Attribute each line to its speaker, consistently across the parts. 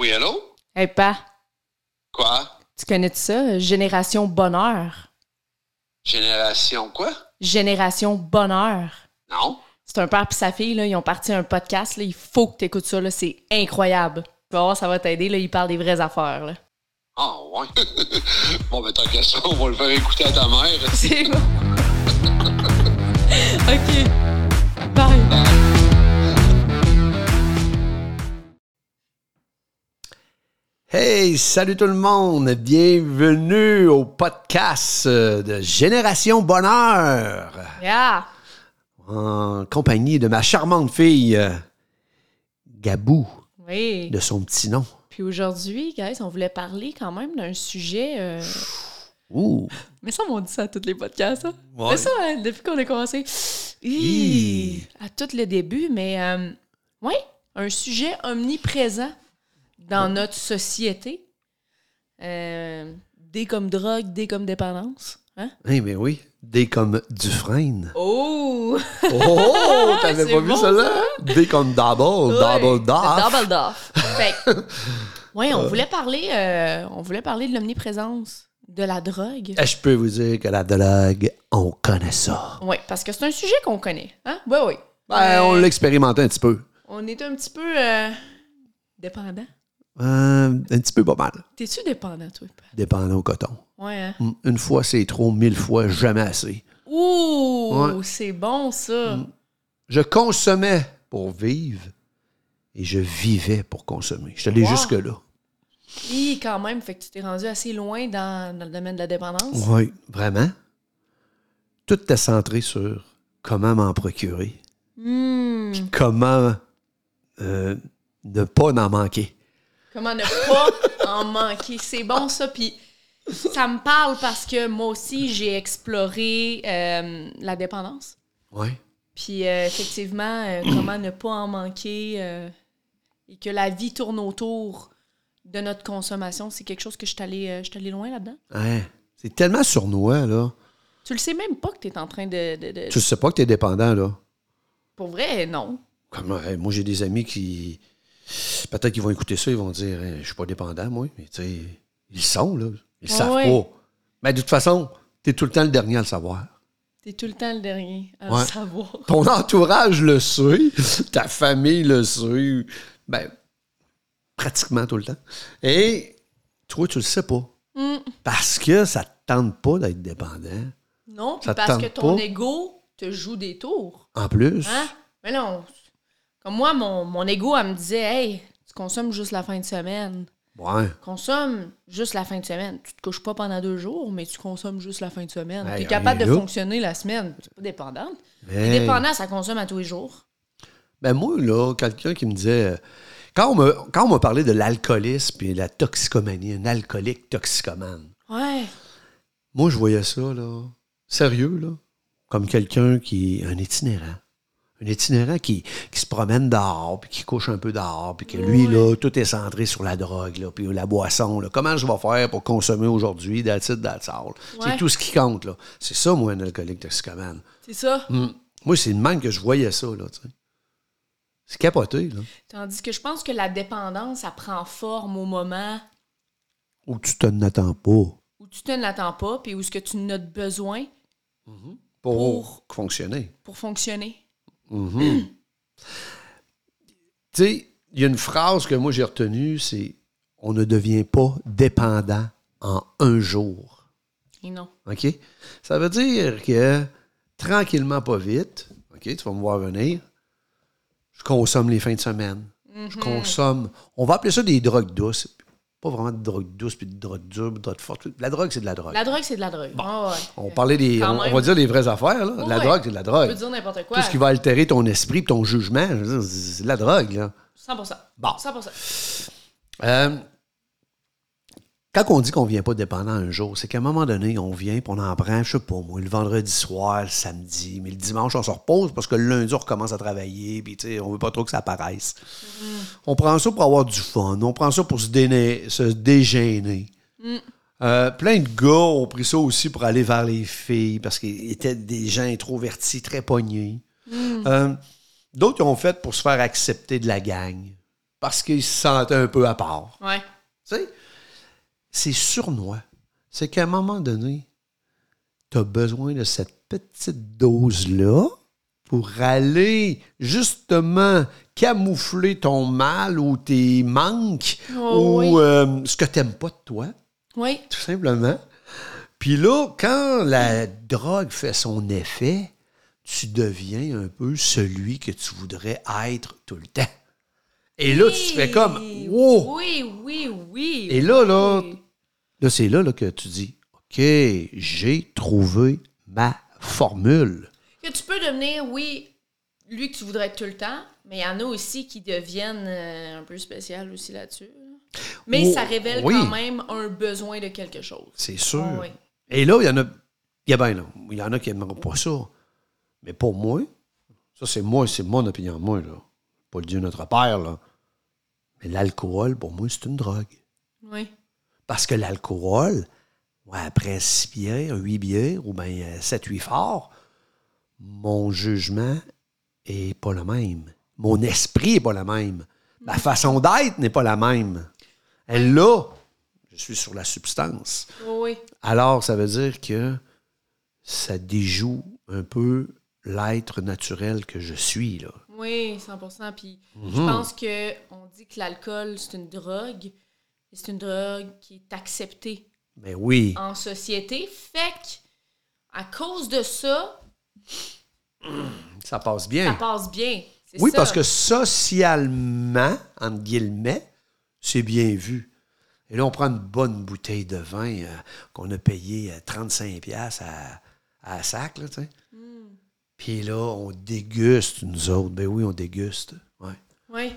Speaker 1: Oui, allô?
Speaker 2: Hey, pa,
Speaker 1: Quoi?
Speaker 2: tu connais ça? Génération Bonheur.
Speaker 1: Génération quoi?
Speaker 2: Génération Bonheur.
Speaker 1: Non?
Speaker 2: C'est un père et sa fille, là, ils ont parti un podcast. Là, il faut que tu écoutes ça. là, C'est incroyable. Tu vas voir, ça va t'aider. Ils parlent des vraies affaires. Là.
Speaker 1: Ah, ouais. bon, ben, tant qu'à ça, on va le faire écouter à ta mère.
Speaker 2: C'est bon. OK. Bye.
Speaker 3: Hey, salut tout le monde! Bienvenue au podcast euh, de Génération Bonheur
Speaker 2: Yeah.
Speaker 3: en compagnie de ma charmante fille euh, Gabou,
Speaker 2: Oui.
Speaker 3: de son petit nom.
Speaker 2: Puis aujourd'hui, guys, on voulait parler quand même d'un sujet. euh,
Speaker 3: Ouh!
Speaker 2: Mais ça, on dit ça à tous les podcasts, hein?
Speaker 3: Ouais.
Speaker 2: Mais ça, hein, depuis qu'on a commencé. Hi! À tout le début, mais euh, oui, un sujet omniprésent dans notre société. Euh, D comme drogue, D comme dépendance. Hein?
Speaker 3: Eh bien oui, D comme Dufresne.
Speaker 2: Oh!
Speaker 3: Oh! T'avais
Speaker 2: C'est
Speaker 3: pas vu ça là? D comme Double, Double Doff.
Speaker 2: Double doff. Fait ouais, on voulait parler, euh, on voulait parler de l'omniprésence de la drogue.
Speaker 3: Eh, Je peux vous dire que la drogue, on connaît ça.
Speaker 2: Oui, parce que c'est un sujet qu'on connaît. Hein? Oui, oui.
Speaker 3: Ben, on
Speaker 2: Euh,
Speaker 3: l'a expérimenté un petit peu.
Speaker 2: On est un petit peu euh, dépendant.
Speaker 3: Euh, un petit peu pas mal.
Speaker 2: T'es-tu dépendant, toi?
Speaker 3: Dépendant au coton.
Speaker 2: Ouais, hein?
Speaker 3: Mm, Une fois c'est trop, mille fois jamais assez.
Speaker 2: Ouh!
Speaker 3: Ouais.
Speaker 2: C'est bon, ça!
Speaker 3: Je consommais pour vivre et je vivais pour consommer. Je suis allé
Speaker 2: Wow.
Speaker 3: jusque-là.
Speaker 2: Hi, quand même, fait que tu t'es rendu assez loin dans, dans le domaine de la dépendance?
Speaker 3: Oui, vraiment. Tout est centré sur comment m'en procurer,
Speaker 2: Hmm.
Speaker 3: comment euh, ne pas en manquer.
Speaker 2: Comment ne pas en manquer? C'est bon, ça. Puis ça me parle parce que moi aussi, j'ai exploré euh, la dépendance.
Speaker 3: Oui.
Speaker 2: Puis euh, effectivement, euh, comment ne pas en manquer et que la vie tourne autour de notre consommation, c'est quelque chose que je suis allée, loin là-dedans.
Speaker 3: Hein, c'est tellement sournois, là.
Speaker 2: Tu le sais même pas que tu es en train de. de- de-
Speaker 3: Tu sais pas que tu es dépendant, là.
Speaker 2: Pour vrai, non.
Speaker 3: Comme, moi, j'ai des amis qui. Peut-être qu'ils vont écouter ça, ils vont dire Hein, Je suis pas dépendant, moi. Mais tu sais, ils sont, là. Ils le
Speaker 2: Ouais,
Speaker 3: savent
Speaker 2: ouais.
Speaker 3: pas. Mais de toute façon, tu es tout le temps le dernier à le savoir.
Speaker 2: T'es tout le temps le dernier à
Speaker 3: Ouais.
Speaker 2: le savoir.
Speaker 3: Ton entourage le sait, ta famille le sait. Ben, pratiquement tout le temps. Et toi, tu le sais pas.
Speaker 2: Hmm.
Speaker 3: Parce que ça te tente pas d'être dépendant.
Speaker 2: Non, puis
Speaker 3: Ça
Speaker 2: parce que ton
Speaker 3: pas?
Speaker 2: ego te joue des tours.
Speaker 3: En plus.
Speaker 2: Hein? Mais non. Comme moi, mon, mon ego, elle me disait Hey, tu consommes juste la fin de semaine.
Speaker 3: Ouais.
Speaker 2: Consomme juste la fin de semaine. Tu te couches pas pendant deux jours, mais tu consommes juste la fin de semaine.
Speaker 3: Hey,
Speaker 2: tu es capable de
Speaker 3: là.
Speaker 2: fonctionner la semaine. Tu pas dépendante.
Speaker 3: Hey.
Speaker 2: Ça consomme à tous les jours.
Speaker 3: Ben moi, là, quelqu'un qui me disait. Quand on m'a, quand on m'a parlé de l'alcoolisme et de la toxicomanie, un alcoolique toxicomane,
Speaker 2: Ouais.
Speaker 3: moi, je voyais ça, là, sérieux, là, comme quelqu'un qui est un itinérant. Un itinérant qui, qui se promène dehors, puis qui couche un peu dehors, puis que lui, là, tout est centré sur la drogue, là, puis la boisson. Là. Comment je vais faire pour consommer aujourd'hui, that's it, that's all?
Speaker 2: Ouais.
Speaker 3: C'est tout ce qui compte, là. C'est ça, moi, un alcoolique toxicomane.
Speaker 2: C'est ça.
Speaker 3: Hmm. Moi, c'est de même que je voyais ça, là. C'est capoté, là.
Speaker 2: Tandis que je pense que la dépendance, ça prend forme au moment
Speaker 3: Ou tu te n'attends pas
Speaker 2: où tu te l'attends pas, puis où ce que tu en as besoin
Speaker 3: pour, fonctionner.
Speaker 2: pour fonctionner.
Speaker 3: Mhm. tu sais, il y a une phrase que moi j'ai retenue, c'est on ne devient pas dépendant en un jour.
Speaker 2: Et non.
Speaker 3: OK? Ça veut dire que tranquillement, pas vite, OK, tu vas me voir venir, je consomme les fins de semaine. Je consomme, on va appeler ça des drogues douces. Pas vraiment de drogue douce puis de drogue dure, de drogue forte. La drogue, c'est de la drogue.
Speaker 2: La drogue, c'est de la drogue. Ah ouais.
Speaker 3: On parlait des. On, va dire les vraies affaires, là. La
Speaker 2: Ouais.
Speaker 3: drogue, c'est de la
Speaker 2: Tu
Speaker 3: drogue.
Speaker 2: peux dire n'importe quoi.
Speaker 3: Tout ce qui va altérer ton esprit et ton jugement, c'est de la drogue, là.
Speaker 2: 100%.
Speaker 3: Bon.
Speaker 2: 100%.
Speaker 3: Euh, quand on dit qu'on ne vient pas dépendant un jour, c'est qu'à un moment donné, on vient et on en prend, je sais pas moi, le vendredi soir, le samedi, mais le dimanche, on se repose parce que le lundi, on recommence à travailler, puis tu sais, on veut pas trop que ça apparaisse. On prend ça pour avoir du fun, on prend ça pour se, dégêner. Euh, plein de gars ont pris ça aussi pour aller vers les filles parce qu'ils étaient des gens introvertis, très pognés. Euh, D'autres ont fait pour se faire accepter de la gang. parce qu'il se sentait un peu à part.
Speaker 2: Ouais.
Speaker 3: Tu sais, c'est sournois. C'est qu'à un moment donné, tu as besoin de cette petite dose-là pour aller justement camoufler ton mal ou tes manques
Speaker 2: Oh,
Speaker 3: ou
Speaker 2: oui.
Speaker 3: euh, ce que tu n'aimes pas de toi,
Speaker 2: Oui.
Speaker 3: tout simplement. Puis là, quand la drogue fait son effet, tu deviens un peu celui que tu voudrais être tout le temps. Et là, tu fais comme Wow!
Speaker 2: Oui, oui, oui.
Speaker 3: Et là, là,
Speaker 2: oui.
Speaker 3: Là, c'est là, là que tu dis OK, j'ai trouvé ma formule.
Speaker 2: Que tu peux devenir, oui, lui que tu voudrais être tout le temps, mais il y en a aussi qui deviennent euh, un peu spécial aussi là-dessus. là. Mais
Speaker 3: Oh,
Speaker 2: ça révèle
Speaker 3: oui.
Speaker 2: quand même un besoin de quelque chose.
Speaker 3: C'est sûr.
Speaker 2: Ah oui.
Speaker 3: Et là, il y en a. Il y, a là, il y en a qui n'aimeront pas ça. Mais pour moi, ça, c'est moi, c'est mon opinion, moi, là. Pas le Dieu notre Père, là. Mais l'alcool, pour moi, c'est une drogue.
Speaker 2: Oui.
Speaker 3: Parce que l'alcool, ouais, après six bières, huit bières, ou bien sept, huit forts, mon jugement est pas le même. Mon esprit est pas le même. Ma façon d'être n'est pas la même. Et là, je suis sur la substance.
Speaker 2: Oui.
Speaker 3: Alors, ça veut dire que ça déjoue un peu l'être naturel que je suis, là.
Speaker 2: Oui, 100 Puis
Speaker 3: Mhm.
Speaker 2: je pense que on dit que l'alcool, c'est une drogue. C'est une drogue qui est acceptée
Speaker 3: Mais oui,
Speaker 2: en société. Fait que, à cause de ça,
Speaker 3: ça passe
Speaker 2: ça
Speaker 3: bien.
Speaker 2: passe bien.
Speaker 3: Oui,
Speaker 2: ça.
Speaker 3: parce que socialement, entre guillemets, c'est bien vu. Et là, on prend une bonne bouteille de vin euh, qu'on a payé euh, 35$ piastres à, à sac, là, tu sais. Puis là, on déguste, nous autres. Ben oui, on déguste. Ouais.
Speaker 2: Oui.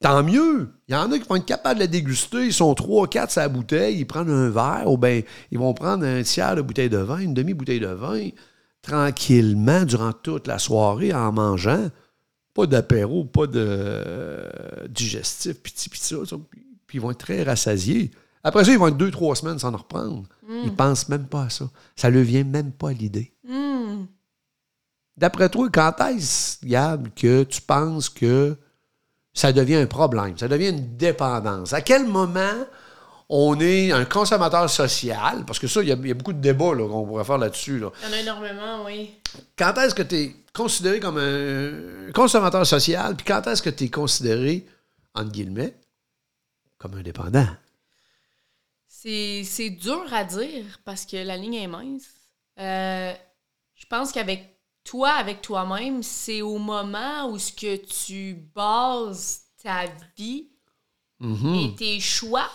Speaker 3: Tant mieux. Il y en a qui vont être capables de la déguster. Ils sont 3 4 sur la bouteille. Ils prennent un verre. Ou bien, ils vont prendre un tiers de bouteille de vin, une demi-bouteille de vin, tranquillement, durant toute la soirée, en mangeant. Pas d'apéro, pas de euh, digestif, piti, piti, ça, ça. Puis puis ils vont être très rassasiés. Après ça, ils vont être deux, trois semaines sans en reprendre. Ils pensent même pas à ça. Ça ne vient même pas à l'idée.
Speaker 2: Hmm.
Speaker 3: D'après toi, quand est-ce, Gab, que tu penses que ça devient un problème, ça devient une dépendance? À quel moment on est un consommateur social? Parce que ça, il y, a- il y a beaucoup de débats là, qu'on pourrait faire là-dessus. là.
Speaker 2: Il y en a énormément, oui.
Speaker 3: Quand est-ce que tu es considéré comme un consommateur social, puis quand est-ce que tu es considéré, entre guillemets, comme un dépendant?
Speaker 2: C'est c'est dur à dire parce que la ligne est mince. Euh, je pense qu'avec toi, avec toi-même, c'est au moment où ce que tu bases ta vie
Speaker 3: Mhm.
Speaker 2: et tes choix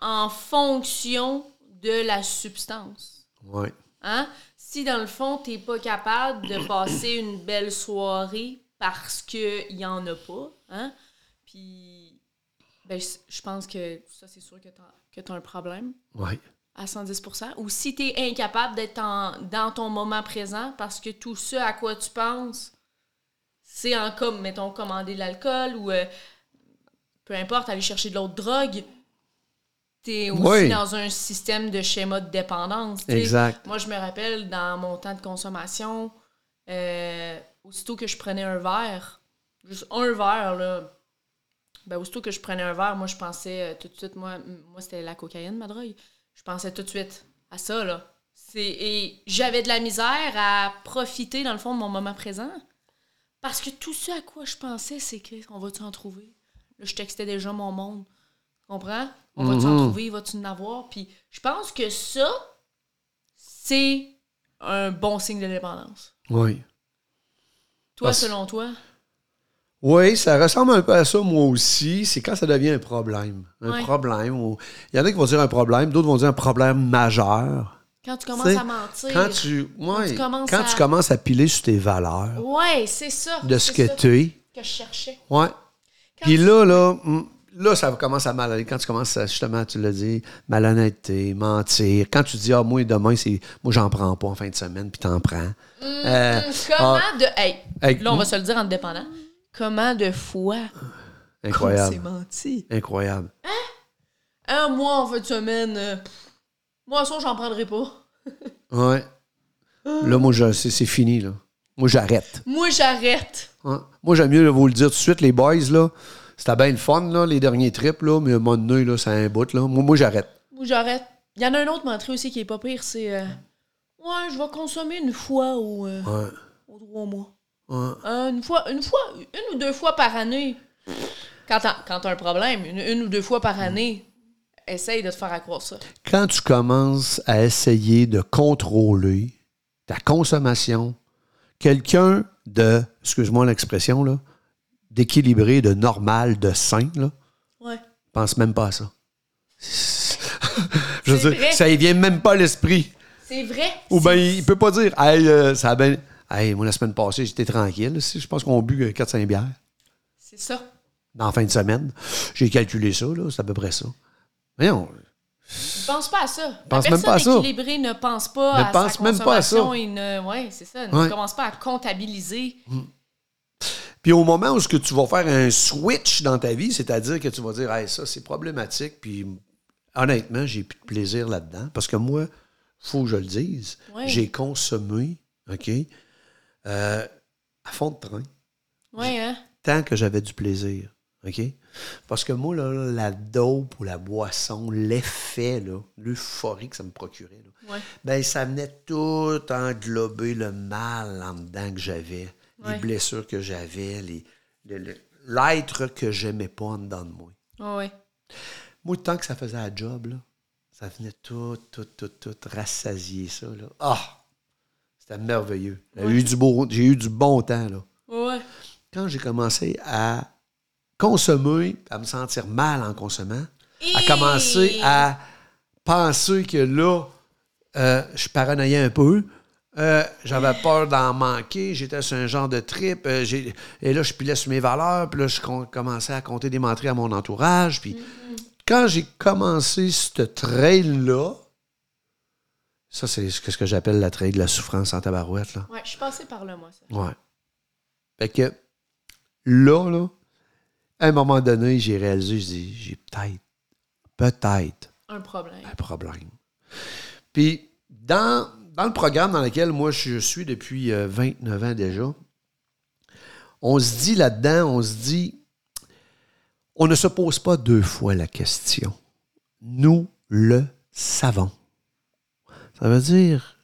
Speaker 2: en fonction de la substance.
Speaker 3: Ouais.
Speaker 2: Hein? Si dans le fond, tu n'es pas capable de passer une belle soirée parce qu'il n'y en a pas, hein? puis ben, je pense que ça, c'est sûr que tu as un problème
Speaker 3: Ouais.
Speaker 2: À 110% Ou si tu es incapable d'être en- dans ton moment présent parce que tout ce à quoi tu penses, c'est en comme, mettons, commander de l'alcool ou euh, peu importe, aller chercher de l'autre drogue, tu es aussi
Speaker 3: Oui.
Speaker 2: dans un système de schéma de dépendance.
Speaker 3: Exact.
Speaker 2: Moi, je me rappelle dans mon temps de consommation, euh, aussitôt que je prenais un verre, juste un verre, là, ben, aussitôt que je prenais un verre, moi, je pensais euh, tout de suite, moi, moi c'était la cocaïne, ma drogue. Je pensais tout de suite à ça, là. Et j'avais de la misère à profiter, dans le fond, de mon moment présent. Parce que tout ce à quoi je pensais, c'est que on va-tu en trouver? Là, je textais déjà mon monde. Tu comprends? On va-tu en trouver? Va-tu en avoir? Puis je pense que ça, c'est un bon signe de dépendance.
Speaker 3: Oui.
Speaker 2: Toi,
Speaker 3: Parce-
Speaker 2: selon toi?
Speaker 3: Oui, ça ressemble un peu à ça, moi aussi. C'est quand ça devient un problème. Un
Speaker 2: Ouais.
Speaker 3: problème. Il y en a qui vont dire un problème, d'autres vont dire un problème majeur.
Speaker 2: Quand tu commences
Speaker 3: T'sais,
Speaker 2: à mentir.
Speaker 3: Quand tu, ouais,
Speaker 2: tu commences
Speaker 3: quand
Speaker 2: à-
Speaker 3: tu commences à piler sur tes valeurs,
Speaker 2: Ouais, c'est ça.
Speaker 3: de ce que tu es.
Speaker 2: que je cherchais. Quand
Speaker 3: Puis
Speaker 2: tu-
Speaker 3: là, là, hum, là, ça commence à mal aller. Quand tu commences à, justement, tu l'as dit, malhonnêteté, mentir. Quand tu dis, ah, moi, demain, c'est, moi, j'en prends pas en fin de semaine, puis t'en prends. Euh,
Speaker 2: Hum, Comment
Speaker 3: ah,
Speaker 2: de. Hey,
Speaker 3: Hey,
Speaker 2: là, on va se le dire en dépendant. Comment de fois qu'on s'est
Speaker 3: incroyable.
Speaker 2: menti?
Speaker 3: Incroyable.
Speaker 2: Un mois en fin de semaine. euh, moi, ça, j'en prendrai pas.
Speaker 3: Ouais. Là, moi, je- c'est, c'est fini, là. Moi, j'arrête.
Speaker 2: Moi, j'arrête.
Speaker 3: Moi, j'aime mieux là, vous le dire tout de suite, les boys, là. C'était bien le fun, là, les derniers trips, là, mais à un moment donné, là, c'est un bout, là. Moi, moi j'arrête.
Speaker 2: Ou j'arrête. Il y en a un autre mentré aussi qui est pas pire, c'est euh, Ouais, je vais consommer une fois au, euh,
Speaker 3: Ouais.
Speaker 2: trois mois.
Speaker 3: Ouais.
Speaker 2: Euh, une fois, une fois, une ou deux fois par année. Quand t'as, quand t'as un problème, une, une ou deux fois par année, essaye de te faire accroire ça.
Speaker 3: Quand tu commences à essayer de contrôler ta consommation, quelqu'un de, excuse-moi l'expression, là, d'équilibré, de normal, de sain, là,
Speaker 2: Ouais.
Speaker 3: pense même pas à ça. Je veux dire, ça y vient même pas à l'esprit.
Speaker 2: C'est vrai.
Speaker 3: Ou bien, il peut pas dire, hey, euh, ça a bien. Hey, moi, la semaine passée, j'étais tranquille. Je pense qu'on a bu 4-5 bières
Speaker 2: C'est ça.
Speaker 3: dans la fin de semaine. J'ai calculé ça, là, c'est à peu près ça. Voyons,
Speaker 2: Ne pense pas à ça.
Speaker 3: Pense
Speaker 2: la
Speaker 3: même
Speaker 2: personne
Speaker 3: pas à ça.
Speaker 2: équilibrée ne pense pas
Speaker 3: Ne
Speaker 2: à
Speaker 3: pense
Speaker 2: sa
Speaker 3: même pas à ça.
Speaker 2: et ne... Ouais, c'est ça. Ne
Speaker 3: Ouais.
Speaker 2: commence pas à comptabiliser.
Speaker 3: Puis au moment où ce que tu vas faire un switch dans ta vie, c'est-à-dire que tu vas dire, hey, ça, c'est problématique, puis honnêtement, j'ai plus de plaisir là-dedans. Parce que moi, faut que je le dise, j'ai consommé, OK, euh, à fond de train,
Speaker 2: Ouais, hein?
Speaker 3: tant que j'avais du plaisir. OK? Parce que moi, là, la dope ou la boisson, l'effet, l'euphorie que ça me procurait, là,
Speaker 2: Ouais.
Speaker 3: ben, ça venait tout englober le mal en dedans que j'avais,
Speaker 2: Ouais.
Speaker 3: les blessures que j'avais, l'être que j'aimais pas en dedans de moi.
Speaker 2: Ouais, ouais.
Speaker 3: Moi, tant que ça faisait la job, là, ça venait tout, tout, tout, tout rassasier ça. Ah! C'était merveilleux. J'ai eu, du beau- j'ai eu du bon temps. Là.
Speaker 2: Ouais.
Speaker 3: Quand j'ai commencé à consommer, à me sentir mal en consommant, à commencer à penser que là, euh, je paranoïais un peu. euh, j'avais peur d'en manquer. J'étais sur un genre de trip. euh, j'ai- et là, je pilais sur mes valeurs. Puis là, je com- commençais à compter des menteries à mon entourage. Puis quand j'ai commencé ce trail-là, ça, c'est ce que ce que j'appelle la trail de la souffrance en tabarouette. Là.
Speaker 2: Ouais, je suis passée par là, moi. Ça.
Speaker 3: Ouais. Fait que là, là, à un moment donné, j'ai réalisé, je dis, j'ai peut-être, peut-être
Speaker 2: Un problème.
Speaker 3: un problème. Puis, dans, dans le programme dans lequel moi je suis depuis euh, 29 ans déjà, on se dit là-dedans, on se dit, on ne se pose pas deux fois la question. Nous le savons. Ça veut dire,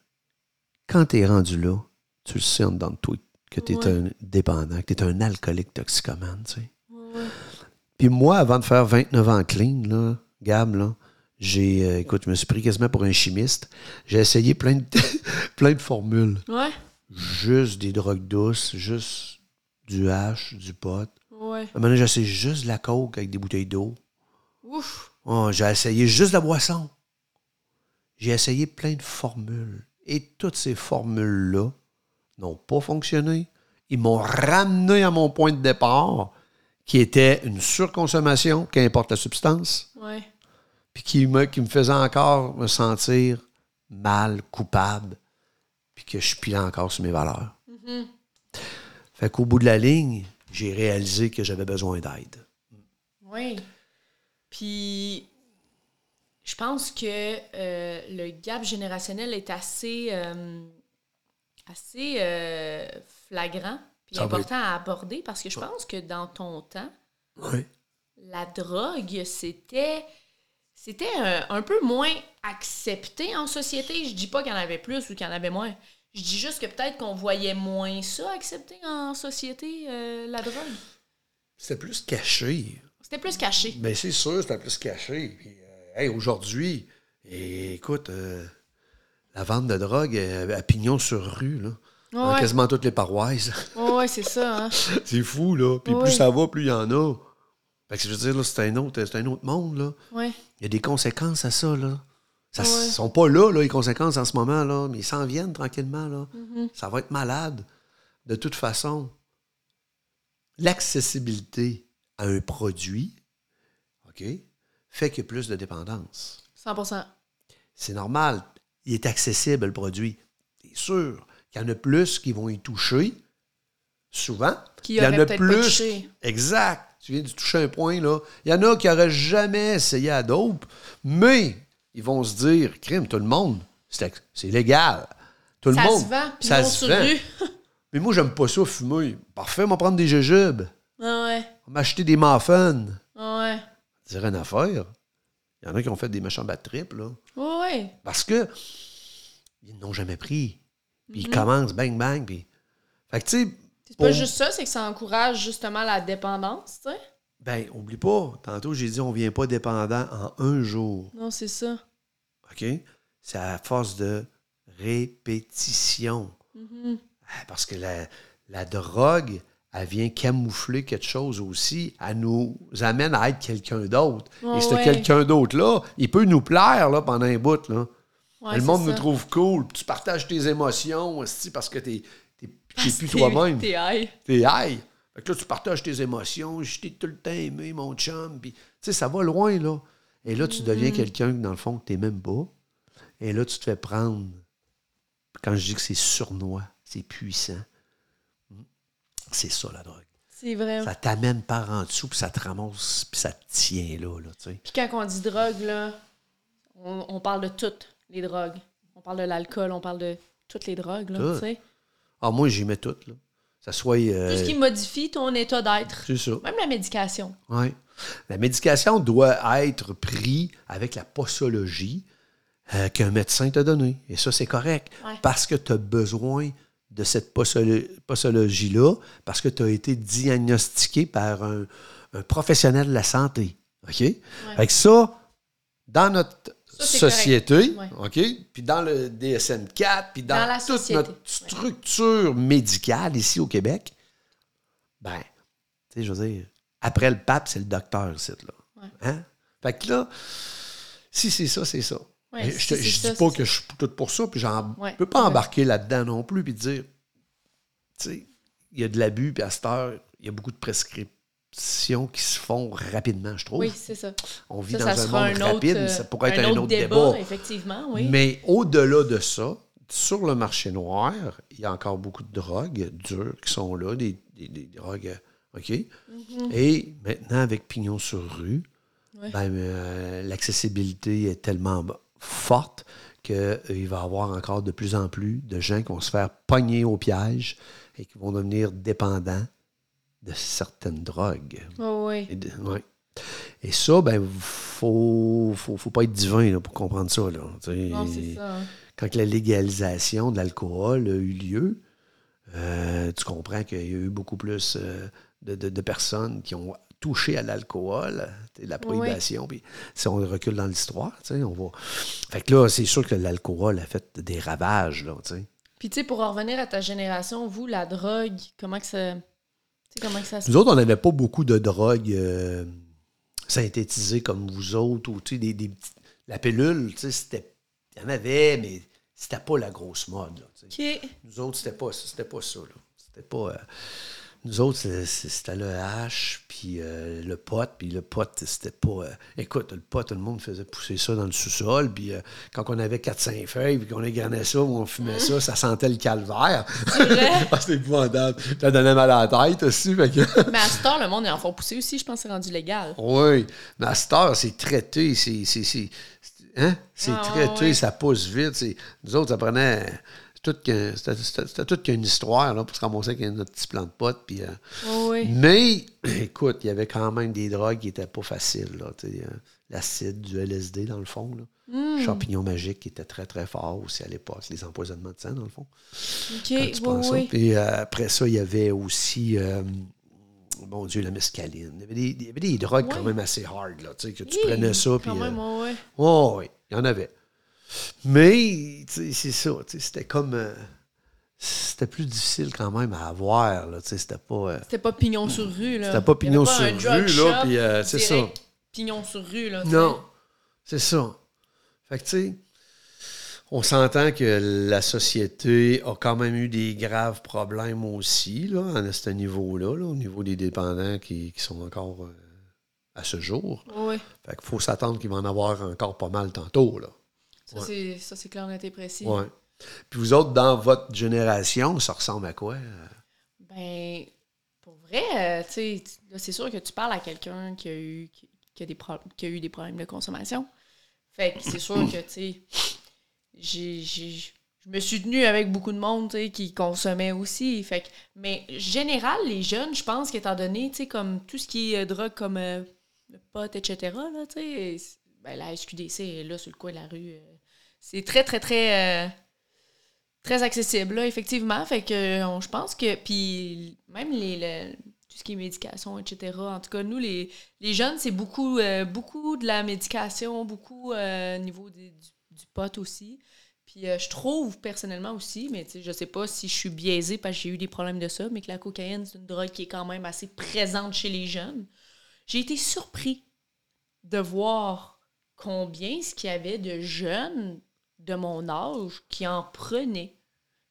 Speaker 3: quand tu es rendu là, tu le sais en dedans de toi que tu es
Speaker 2: Ouais.
Speaker 3: un dépendant, que tu es un alcoolique toxicomane, tu sais.
Speaker 2: Ouais.
Speaker 3: Puis moi, avant de faire 29 ans clean, là, Gab, là, j'ai, euh, écoute, je me suis pris quasiment pour un chimiste. J'ai essayé plein de, plein de formules.
Speaker 2: Ouais.
Speaker 3: Juste des drogues douces, juste du hash, du pot.
Speaker 2: Ouais.
Speaker 3: À un moment donné, j'ai essayé juste de la coke avec des bouteilles d'eau.
Speaker 2: Ouf.
Speaker 3: Oh, j'ai essayé juste de la boisson. J'ai essayé plein de formules. Et toutes ces formules-là n'ont pas fonctionné. Ils m'ont ramené à mon point de départ, qui était une surconsommation, qu'importe la substance,
Speaker 2: Ouais.
Speaker 3: puis qui me, qui me faisait encore me sentir mal, coupable, puis que je pilais encore sur mes valeurs. Fait qu'au bout de la ligne, j'ai réalisé que j'avais besoin d'aide.
Speaker 2: Oui. Puis, je pense que euh, le gap générationnel est assez, euh, assez euh, flagrant
Speaker 3: va
Speaker 2: important à aborder parce que je pense que dans ton temps,
Speaker 3: Oui.
Speaker 2: la drogue, c'était c'était un, un peu moins accepté en société. Je dis pas qu'il y en avait plus ou qu'il y en avait moins. Je dis juste que peut-être qu'on voyait moins ça accepté en société, euh, la drogue.
Speaker 3: C'était plus caché.
Speaker 2: C'était plus caché.
Speaker 3: Ben, c'est sûr, c'était plus caché. Puis, euh, hey, aujourd'hui, écoute, euh, la vente de drogue euh, à pignon sur rue, là. Dans
Speaker 2: Ouais.
Speaker 3: quasiment toutes les paroisses.
Speaker 2: Ouais, c'est ça, hein.
Speaker 3: c'est fou, là. Puis
Speaker 2: Oui.
Speaker 3: plus ça va, plus il y en a. Fait que je veux dire, là, c'est un autre, c'est un autre monde, là.
Speaker 2: Ouais.
Speaker 3: Il y a des conséquences à ça, là. Ça
Speaker 2: Ouais.
Speaker 3: sont pas là, là, les conséquences en ce moment, là, mais ils s'en viennent tranquillement, là.
Speaker 2: Mm-hmm.
Speaker 3: Ça va être malade. De toute façon, l'accessibilité à un produit, OK, fait qu'il y a plus de dépendance.
Speaker 2: 100%
Speaker 3: C'est normal. Il est accessible, le produit. C'est sûr qu'il y en a plus qui vont y toucher, souvent.
Speaker 2: Qui
Speaker 3: Il y en a
Speaker 2: pas
Speaker 3: plus. Exact. Tu viens de toucher un point, là. Il y en a qui n'auraient jamais essayé à dope, mais ils vont se dire, crime, tout le monde, c'est légal. Tout le
Speaker 2: Ça
Speaker 3: monde.
Speaker 2: se vend, puis
Speaker 3: ça se vend.
Speaker 2: rue.
Speaker 3: Mais moi, j'aime pas ça fumer. Parfait, on va prendre des jujubes.
Speaker 2: Ah ouais.
Speaker 3: On m'acheter des muffins.
Speaker 2: Ouais.
Speaker 3: C'est rien à faire. Il y en a qui ont fait des méchants bad trips, là.
Speaker 2: Ouais.
Speaker 3: Parce que ils n'ont jamais pris. Puis ils commencent, bang, bang. Puis... Fait que, tu sais,
Speaker 2: C'est pas juste ça, c'est que ça encourage justement la dépendance, tu sais.
Speaker 3: ben, oublie pas. Tantôt, j'ai dit, on vient pas dépendant en un jour.
Speaker 2: Non, c'est ça.
Speaker 3: OK? C'est à force de répétition.
Speaker 2: Mhm.
Speaker 3: Ah, Parce que la, la drogue, elle vient camoufler quelque chose aussi. Elle nous amène à être quelqu'un d'autre.
Speaker 2: Oh,
Speaker 3: Et ce
Speaker 2: ouais.
Speaker 3: quelqu'un d'autre-là, il peut nous plaire là, pendant un bout. Là.
Speaker 2: Ouais,
Speaker 3: le monde
Speaker 2: ça.
Speaker 3: nous trouve cool. Tu partages tes émotions aussi, parce que t'es t'es
Speaker 2: Parce
Speaker 3: plus
Speaker 2: que
Speaker 3: toi-même.
Speaker 2: T'es high.
Speaker 3: T'es high. Fait que là, tu partages tes émotions. Je t'ai tout le temps aimé, mon chum. Puis, tu sais, ça va loin, là. Et là, tu
Speaker 2: Mm.
Speaker 3: deviens quelqu'un, dans le fond, que t'es même pas. Et là, tu te fais prendre. Quand je dis que c'est sournois, c'est puissant. C'est ça, la drogue.
Speaker 2: C'est vrai.
Speaker 3: Ça t'amène par en dessous, puis ça te ramasse, puis ça te tient là, là, tu sais.
Speaker 2: Puis quand on dit drogue, là, on, on parle de toutes les drogues. On parle de l'alcool, on parle de toutes les drogues, là, tu sais.
Speaker 3: Ah, moi, j'y mets tout, là. Ça soit... euh,
Speaker 2: Tout ce qui modifie ton état d'être.
Speaker 3: c'est ça.
Speaker 2: Même la médication.
Speaker 3: Oui. La médication doit être prise avec la posologie euh, qu'un médecin t'a donnée. Et ça, c'est correct.
Speaker 2: Ouais.
Speaker 3: Parce que tu as besoin de cette posologie-là, parce que tu as été diagnostiqué par un, un professionnel de la santé. OK? Fait que ça, dans notre
Speaker 2: Ça, c'est
Speaker 3: société. OK? Puis dans le DSM-4, puis dans,
Speaker 2: Dans la
Speaker 3: toute notre
Speaker 2: Ouais.
Speaker 3: structure médicale ici au Québec, ben, tu sais, je veux dire, après le pape, c'est le docteur, ici, là. Hein? Fait que là, si c'est ça, c'est ça.
Speaker 2: Ouais,
Speaker 3: je
Speaker 2: ça,
Speaker 3: dis pas que je suis tout pour ça, puis j'en
Speaker 2: Ouais.
Speaker 3: peux pas
Speaker 2: Ouais.
Speaker 3: embarquer là-dedans non plus, puis dire, tu sais, il y a de l'abus, puis à cette heure, il y a beaucoup de prescriptions qui se font rapidement, je trouve.
Speaker 2: Oui, c'est ça.
Speaker 3: On vit
Speaker 2: Ça,
Speaker 3: dans
Speaker 2: ça
Speaker 3: un monde
Speaker 2: un
Speaker 3: rapide,
Speaker 2: euh,
Speaker 3: ça pourrait être un autre, débat.
Speaker 2: débat. Effectivement, oui.
Speaker 3: Mais au-delà de ça, sur le marché noir, il y a encore beaucoup de drogues dures qui sont là, des, des- des drogues, OK? Et maintenant, avec Pignon sur rue, ben, euh, l'accessibilité est tellement forte qu'il va y avoir encore de plus en plus de gens qui vont se faire pogner au piège et qui vont devenir dépendants de certaines drogues.
Speaker 2: Oh, oui.
Speaker 3: Et, de- ouais. Et ça, ben, faut, faut, faut pas être divin là, pour comprendre ça. Là.
Speaker 2: Non, ça.
Speaker 3: Quand la légalisation de l'alcool a eu lieu, euh, tu comprends qu'il y a eu beaucoup plus euh, de, de- de personnes qui ont touché à l'alcool, la prohibition. Puis si on recule dans l'histoire, on va. Fait que là, c'est sûr que l'alcool a fait des ravages, là, tu sais.
Speaker 2: Puis, tu sais, pour en revenir à ta génération, vous, la drogue, comment que ça. Comment que ça se.
Speaker 3: Nous autres, on n'avait pas beaucoup de drogues euh, synthétisées comme vous autres, ou tu sais, des, des petites- La pilule, tu sais, c'était. Il y en avait, mais c'était pas la grosse mode, là. Nous autres, c'était pas, c'était pas ça. Là. C'était pas. euh, nous autres, c'était le hache, puis euh, le pot, puis le pot, c'était pas. euh, écoute, le pot, tout le monde faisait pousser ça dans le sous-sol, puis euh, quand on avait 4-5 feuilles, puis qu'on égrenait ça, ou on fumait ça, ça sentait le calvaire. Ah, C'était épouvantable. Ça donnait mal à la tête aussi. Fait que...
Speaker 2: Mais à ce temps, le monde, ils en font pousser aussi. Je pense que c'est rendu légal.
Speaker 3: Oui, mais à cette heure, c'est traité, c'est. Hein? C'est
Speaker 2: Ah,
Speaker 3: traité, ça pousse vite. Nous autres, ça prenait. Tout C'était toute qu'une histoire là, pour se ramasser avec notre petit plan de potes. Puis, euh,
Speaker 2: oui.
Speaker 3: Mais, écoute, il y avait quand même des drogues qui n'étaient pas faciles. là, euh, L'acide, du LSD, dans le fond. Là.
Speaker 2: Hmm.
Speaker 3: Champignon magique qui était très, très fort aussi à l'époque. Les empoisonnements de sang, dans le fond.
Speaker 2: OK.
Speaker 3: quand
Speaker 2: Oui,
Speaker 3: tu prends ça.
Speaker 2: oui.
Speaker 3: Puis euh, après ça, il y avait aussi, mon Dieu, la mescaline. Il y avait des, y avait des drogues quand même assez hard, là, tu sais, que tu prenais ça. Puis,
Speaker 2: Quand même,
Speaker 3: euh,
Speaker 2: ouais, ouais.
Speaker 3: oh, oui, il y en avait. Mais, c'est ça, c'était comme... euh, c'était plus difficile quand même à avoir, c'était pas... euh,
Speaker 2: C'était pas pignon sur rue, là.
Speaker 3: C'était pas pignon sur
Speaker 2: un
Speaker 3: rue,
Speaker 2: shop
Speaker 3: là, puis, euh, c'est ça.
Speaker 2: Pignon sur rue, là.
Speaker 3: Non, c'est ça. Fait que, tu sais, on s'entend que la société a quand même eu des graves problèmes aussi, là, à ce niveau-là, là, au niveau des dépendants qui, qui sont encore à ce jour.
Speaker 2: Ouais.
Speaker 3: Fait qu'il faut s'attendre qu'il va en avoir encore pas mal tantôt, là.
Speaker 2: Ça,
Speaker 3: Ouais.
Speaker 2: c'est- ça, c'est clair, net et précis.
Speaker 3: Ouais. Puis vous autres, dans votre génération, ça ressemble à quoi? euh?
Speaker 2: Ben, pour vrai, euh, tu sais, c'est sûr que tu parles à quelqu'un qui a eu qui, qui a des qui a eu des problèmes de consommation. Fait que c'est sûr que, tu sais, j'ai- je me suis tenue avec beaucoup de monde tu sais, qui consommait aussi. Fait que, mais général, les jeunes, je pense qu'étant donné, tu sais, comme tout ce qui est euh, drogue comme euh, le pot, etc., là, tu sais, c'est- ben, la SQDC est là sur le coin de la rue. euh, c'est très, très, très. euh, très accessible, là, effectivement. Fait que je pense que. Puis même les, le- tout ce qui est médication, etc. En tout cas, nous, les, les jeunes, c'est beaucoup, euh, beaucoup de la médication, beaucoup au niveau du, du pot aussi. Puis je trouve personnellement aussi, mais je sais pas si je suis biaisée parce que j'ai eu des problèmes de ça, mais que la cocaïne, c'est une drogue qui est quand même assez présente chez les jeunes. J'ai été surpris de voir combien ce qu'il y avait de jeunes de mon âge qui en prenaient.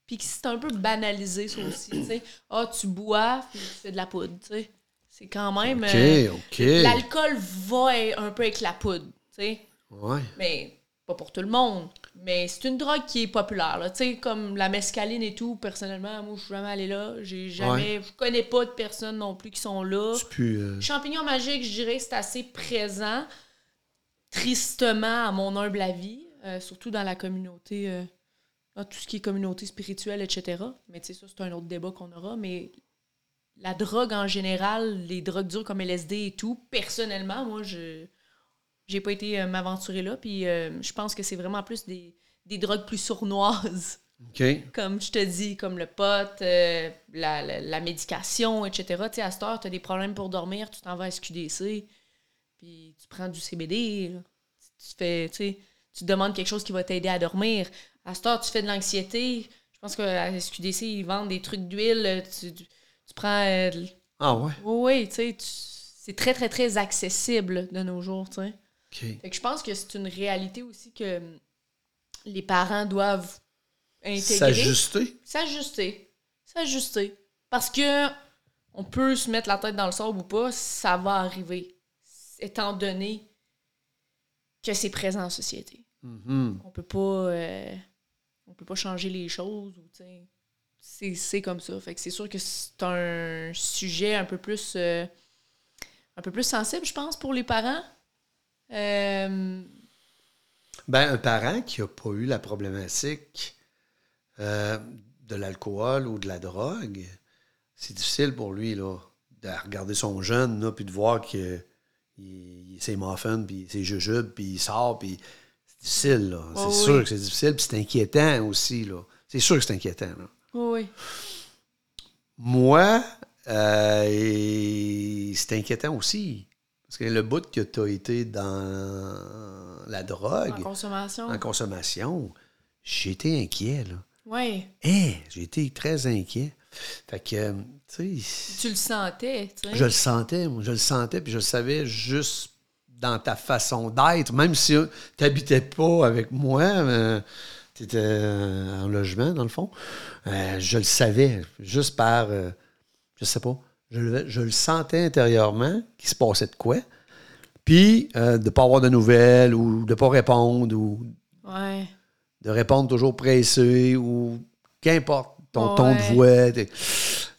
Speaker 2: Puis que c'est un peu banalisé, ça aussi. tu sais. Ah, tu bois, puis tu fais de la poudre. tu sais. C'est quand même.
Speaker 3: OK,
Speaker 2: euh,
Speaker 3: OK.
Speaker 2: L'alcool va un peu avec la poudre. tu sais.
Speaker 3: Ouais.
Speaker 2: Mais pas pour tout le monde. Mais c'est une drogue qui est populaire. Tu sais, comme la mescaline et tout, personnellement, moi, je suis jamais allée là. J'ai jamais. Je connais pas de personnes non plus qui sont là.
Speaker 3: Plus. euh,
Speaker 2: Champignon magique, je dirais, c'est assez présent, tristement, à mon humble avis, euh, surtout dans la communauté, euh, tout ce qui est communauté spirituelle, etc. Mais tu sais, ça, c'est un autre débat qu'on aura. Mais la drogue en général, les drogues dures comme LSD et tout, personnellement, moi, je j'ai pas été euh, m'aventurer là. Puis je pense que c'est vraiment plus des, des drogues plus sournoises
Speaker 3: OK.
Speaker 2: comme je te dis, comme le pot, la, la, la médication, etc. Tu sais, à cette heure, tu as des problèmes pour dormir, tu t'en vas à SQDC, puis tu prends du CBD. là. Tu, fais, tu sais, tu te demandes quelque chose qui va t'aider à dormir. À cette heure, tu fais de l'anxiété. Je pense qu'à SQDC, ils vendent des trucs d'huile. Tu, tu, tu prends. euh,
Speaker 3: Ah ouais?
Speaker 2: oui, oui, tu sais, c'est très, très, très accessible de nos jours, tu sais. Fait que je pense que c'est une réalité aussi que hum, les parents doivent intégrer
Speaker 3: S'ajuster.
Speaker 2: s'ajuster. S'ajuster. Parce que on peut se mettre la tête dans le sable ou pas, ça va arriver. Étant donné que c'est présent en société.
Speaker 3: Mhm.
Speaker 2: On peut pas. euh, on peut pas changer les choses ou C'est, c'est comme ça. Fait que c'est sûr que c'est un sujet un peu plus. euh, un peu plus sensible, je pense, pour les parents. Euh,
Speaker 3: Ben, un parent qui n'a pas eu la problématique de l'alcool ou de la drogue, c'est difficile pour lui là, de regarder son jeune là, puis de voir que il, il c'est muffin, puis c'est jujube, puis il sort, puis c'est difficile. Là. C'est
Speaker 2: Oh,
Speaker 3: sûr
Speaker 2: oui.
Speaker 3: que c'est difficile, puis c'est inquiétant aussi. Là. C'est sûr que c'est inquiétant. Là.
Speaker 2: oui, oui.
Speaker 3: Moi, euh, c'est inquiétant aussi. Parce que le bout que tu as été dans la drogue,
Speaker 2: En consommation.
Speaker 3: en consommation, été inquiet, là.
Speaker 2: Oui.
Speaker 3: Hein, j'ai été très inquiet. Fait que, euh, tu sais,
Speaker 2: Tu le sentais, tu sais.
Speaker 3: je le sentais, moi, je le sentais, puis je le savais juste dans ta façon d'être, même si tu n'habitais pas avec moi, tu étais en logement, dans le fond, euh, je le savais, juste par, euh, je sais pas, je le, je le sentais intérieurement qu'il se passait de quoi, puis euh, de ne pas avoir de nouvelles, ou de ne pas répondre, ou
Speaker 2: Ouais.
Speaker 3: De répondre toujours pressé ou qu'importe ton
Speaker 2: Ouais.
Speaker 3: ton de voix.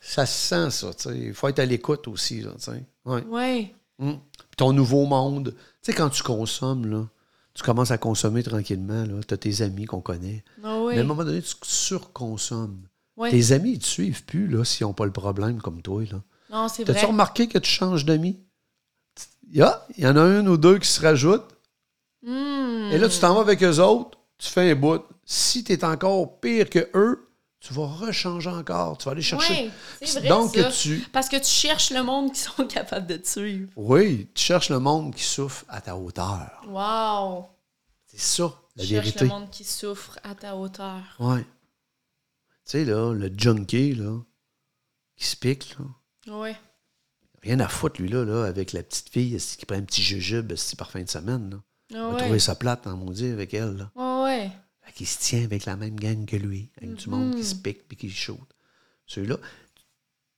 Speaker 3: Ça se sent, ça. tu sais. Il faut être à l'écoute aussi. Là, tu sais. ouais.
Speaker 2: Ouais.
Speaker 3: Puis Ton nouveau monde. Tu sais, quand tu consommes, là, tu commences à consommer tranquillement. Tu as tes amis qu'on connaît.
Speaker 2: Ah oui.
Speaker 3: Mais à un moment donné, tu surconsommes.
Speaker 2: Ouais.
Speaker 3: Tes amis, ils te suivent plus là, s'ils n'ont pas le problème comme toi. Là.
Speaker 2: Non, c'est
Speaker 3: T'as-tu
Speaker 2: vrai.
Speaker 3: remarqué que tu changes d'amis? Ya, Il y en a un ou deux qui se rajoutent.
Speaker 2: Hmm.
Speaker 3: Et là, tu t'en vas avec eux autres, tu fais un bout. Si tu es encore pire que eux, tu vas rechanger encore. Tu vas aller chercher.
Speaker 2: C'est vrai,
Speaker 3: Donc,
Speaker 2: ça.
Speaker 3: tu.
Speaker 2: Parce que tu cherches le monde qui sont capables de te suivre.
Speaker 3: Oui, tu cherches le monde qui souffre à ta hauteur.
Speaker 2: Wow.
Speaker 3: C'est ça, la
Speaker 2: Tu cherches
Speaker 3: vérité.
Speaker 2: le monde qui souffre à ta hauteur.
Speaker 3: Ouais. Tu sais, là, le junkie, là, qui se pique, là.
Speaker 2: Ouais.
Speaker 3: Rien à foutre, lui, là, là avec la petite fille qui prend un petit jujube par fin de semaine. Là?
Speaker 2: Ah
Speaker 3: Il va
Speaker 2: ouais.
Speaker 3: trouver ça plate, en maudit, avec elle. Là. Qu'il se tient avec la même gang que lui, avec du monde qui se
Speaker 2: Mhm.
Speaker 3: pique puis qui shoot. Celui-là,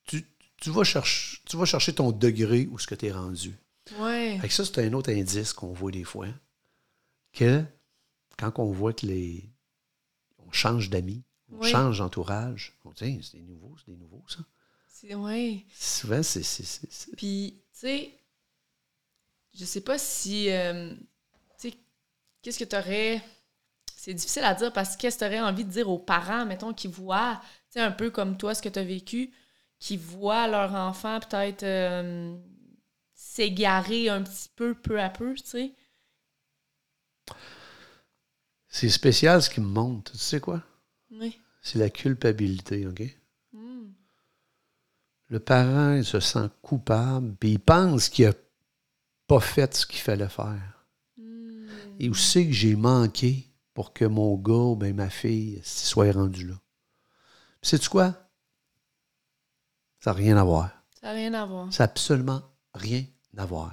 Speaker 3: tu, tu, vas chercher, tu vas chercher ton degré où ce que tu es rendu.
Speaker 2: Ouais.
Speaker 3: Fait que ça, c'est un autre indice qu'on voit des fois. Que quand on voit que les. On change d'amis, on
Speaker 2: Oui.
Speaker 3: change d'entourage, on dit, c'est des nouveaux, c'est des nouveaux, ça.
Speaker 2: C'est, ouais.
Speaker 3: Souvent, c'est. c'est- c'est- c'est-
Speaker 2: Puis, tu sais, je sais pas si. euh, tu sais, qu'est-ce que t'aurais. C'est difficile à dire parce que qu'est-ce que tu aurais envie de dire aux parents, mettons, qui voient, tu sais, un peu comme toi, ce que tu as vécu, qui voient leur enfant peut-être euh, s'égarer un petit peu, peu à peu, tu sais?
Speaker 3: C'est spécial ce qui me monte. Tu sais quoi?
Speaker 2: Oui.
Speaker 3: C'est la culpabilité, OK?
Speaker 2: Mm.
Speaker 3: Le parent, il se sent coupable, puis il pense qu'il n'a pas fait ce qu'il fallait faire.
Speaker 2: Mm.
Speaker 3: Et où c'est que j'ai manqué pour que mon gars ou ben, ma fille soit rendu là? Puis sais-tu quoi? Ça n'a rien à voir.
Speaker 2: Ça n'a rien à voir.
Speaker 3: Ça n'a absolument rien à voir.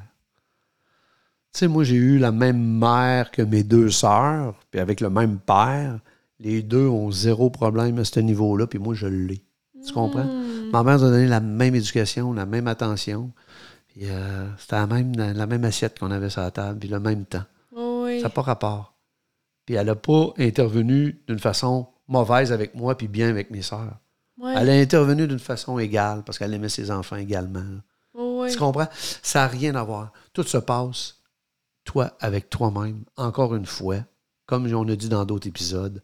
Speaker 3: Tu sais, moi, j'ai eu la même mère que mes deux sœurs, puis avec le même père. Les deux ont zéro problème à ce niveau-là, puis moi, je l'ai. Tu comprends?
Speaker 2: Mm.
Speaker 3: Ma mère nous a donné la même éducation, la même attention. Puis euh, c'était la même, la même assiette qu'on avait sur la table, puis le même temps.
Speaker 2: Oui.
Speaker 3: Ça n'a pas rapport. Puis elle n'a pas intervenu d'une façon mauvaise avec moi, puis bien avec mes sœurs.
Speaker 2: Ouais.
Speaker 3: Elle a intervenu d'une façon égale, parce qu'elle aimait ses enfants également.
Speaker 2: Oh.
Speaker 3: Tu comprends? Ça n'a rien à voir. Tout se passe, toi, avec toi-même, encore une fois, comme on a dit dans d'autres épisodes,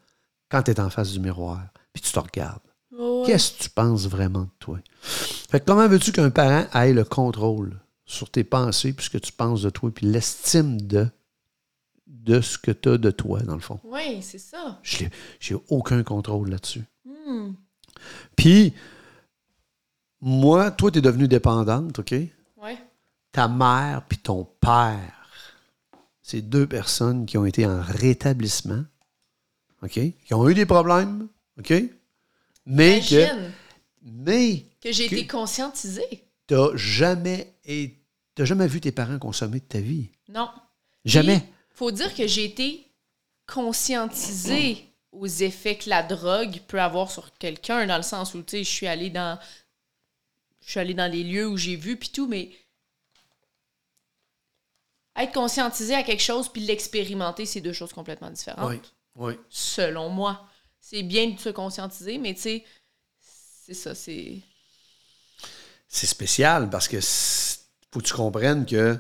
Speaker 3: quand tu es en face du miroir, puis tu te regardes.
Speaker 2: Oh.
Speaker 3: Qu'est-ce que tu penses vraiment de toi? Fait que comment veux-tu qu'un parent ait le contrôle sur tes pensées, puis ce que tu penses de toi, puis l'estime de, de ce que tu as de toi, dans le fond?
Speaker 2: Oui, c'est ça.
Speaker 3: Je J'ai aucun contrôle là-dessus.
Speaker 2: Mm.
Speaker 3: Puis, moi, toi, tu es devenue dépendante, OK?
Speaker 2: Ouais.
Speaker 3: ta mère puis ton père, c'est deux personnes qui ont été en rétablissement, OK? Qui ont eu des problèmes, OK? Mais que,
Speaker 2: Imagine
Speaker 3: mais
Speaker 2: que j'ai été conscientisée.
Speaker 3: t'as jamais, et jamais vu tes parents consommer de ta vie?
Speaker 2: Non.
Speaker 3: Jamais?
Speaker 2: Puis, faut dire que j'ai été conscientisée aux effets que la drogue peut avoir sur quelqu'un, dans le sens où, tu sais, je suis allée dans... Je suis allée dans les lieux où j'ai vu, puis tout, mais... Être conscientisé à quelque chose puis l'expérimenter, c'est deux choses complètement différentes.
Speaker 3: Oui, oui.
Speaker 2: Selon moi. C'est bien de se conscientiser, mais tu sais, c'est ça, c'est...
Speaker 3: C'est spécial parce que faut que tu comprennes que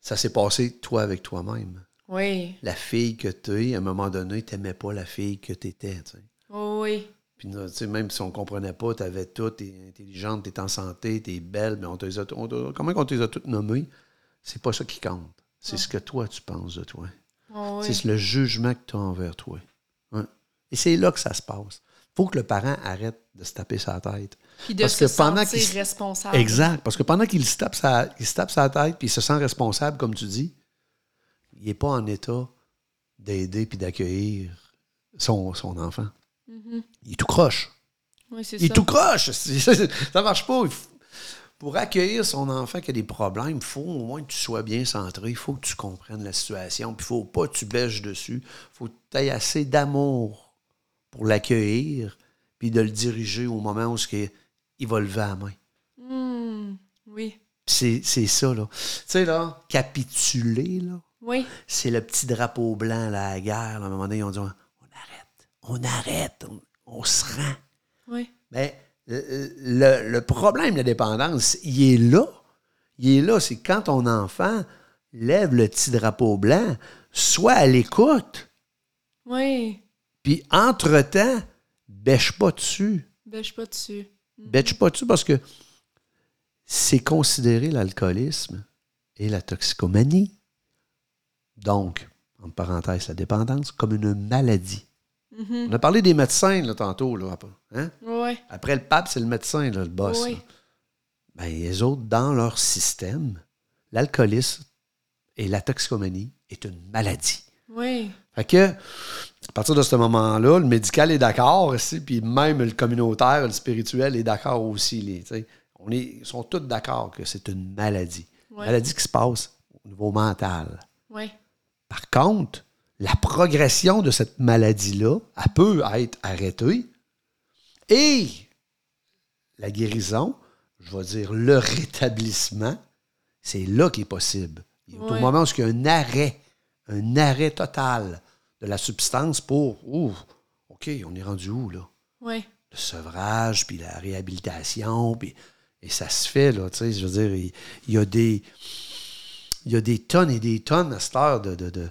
Speaker 3: ça s'est passé toi avec toi-même.
Speaker 2: Oui.
Speaker 3: La fille que tu es, à un moment donné, t'aimais pas la fille que tu étais.
Speaker 2: Oh, oui.
Speaker 3: Puis, tu sais, même si on comprenait pas, tu avais tout, tu es intelligente, tu es en santé, tu es belle, mais on te les a, on comment on te les a toutes nommées? C'est pas ça qui compte. C'est ce que toi, tu penses de toi.
Speaker 2: Oh, oui.
Speaker 3: C'est le jugement que tu as envers toi. Et c'est là que ça se passe. Faut que le parent arrête de se taper sa tête.
Speaker 2: Puis de
Speaker 3: Parce
Speaker 2: se
Speaker 3: que pendant
Speaker 2: sentir responsable.
Speaker 3: Exact. Parce que pendant qu'il se tape sa, il se tape sa tête puis il se sent responsable, comme tu dis, il n'est pas en état d'aider puis d'accueillir son, son enfant. Il est tout croche.
Speaker 2: Oui, c'est
Speaker 3: Il est
Speaker 2: ça.
Speaker 3: tout croche. Ça marche pas. Pour accueillir son enfant qui a des problèmes, il faut au moins que tu sois bien centré. Il faut que tu comprennes la situation. Puis il faut pas que tu bêches dessus. Il faut que tu aies assez d'amour pour l'accueillir puis de le diriger au moment où il va lever la main.
Speaker 2: Hmm, Oui.
Speaker 3: C'est ça, là. Tu sais, là, capituler, là,
Speaker 2: Oui.
Speaker 3: c'est le petit drapeau blanc là, à la guerre. là. à un moment donné, ils ont dit on arrête, on arrête, on, on se rend.
Speaker 2: Oui.
Speaker 3: Mais euh, le, le problème de la dépendance, il est là. Il est là. C'est quand ton enfant lève le petit drapeau blanc, soit à l'écoute,
Speaker 2: Oui.
Speaker 3: Puis entre-temps, bêche pas dessus.
Speaker 2: Bêche pas dessus.
Speaker 3: Bêche pas dessus parce que c'est considéré l'alcoolisme et la toxicomanie. Donc, en parenthèse, la dépendance, comme une maladie. On a parlé des médecins là, tantôt. Là, après, hein?
Speaker 2: Oui.
Speaker 3: Après le pape, c'est le médecin, là, le boss. Là. Ben, les autres, dans leur système, l'alcoolisme et la toxicomanie est une maladie.
Speaker 2: Oui.
Speaker 3: Fait que, à partir de ce moment-là, le médical est d'accord aussi, puis même le communautaire, le spirituel est d'accord aussi. Les, on est, ils sont tous d'accord que c'est une maladie.
Speaker 2: Ouais.
Speaker 3: Maladie qui se passe au niveau mental.
Speaker 2: Oui.
Speaker 3: Par contre, la progression de cette maladie-là, elle peut être arrêtée et la guérison, je vais dire le rétablissement, c'est là qui est possible. Il y a Au
Speaker 2: Ouais.
Speaker 3: moment où il y a un arrêt, un arrêt total de la substance pour, ouh, OK, on est rendu où là?
Speaker 2: Oui.
Speaker 3: le sevrage, puis la réhabilitation, puis et ça se fait, là, tu sais, je veux dire, il, il y a des il y a des tonnes et des tonnes à cette heure de, de, de,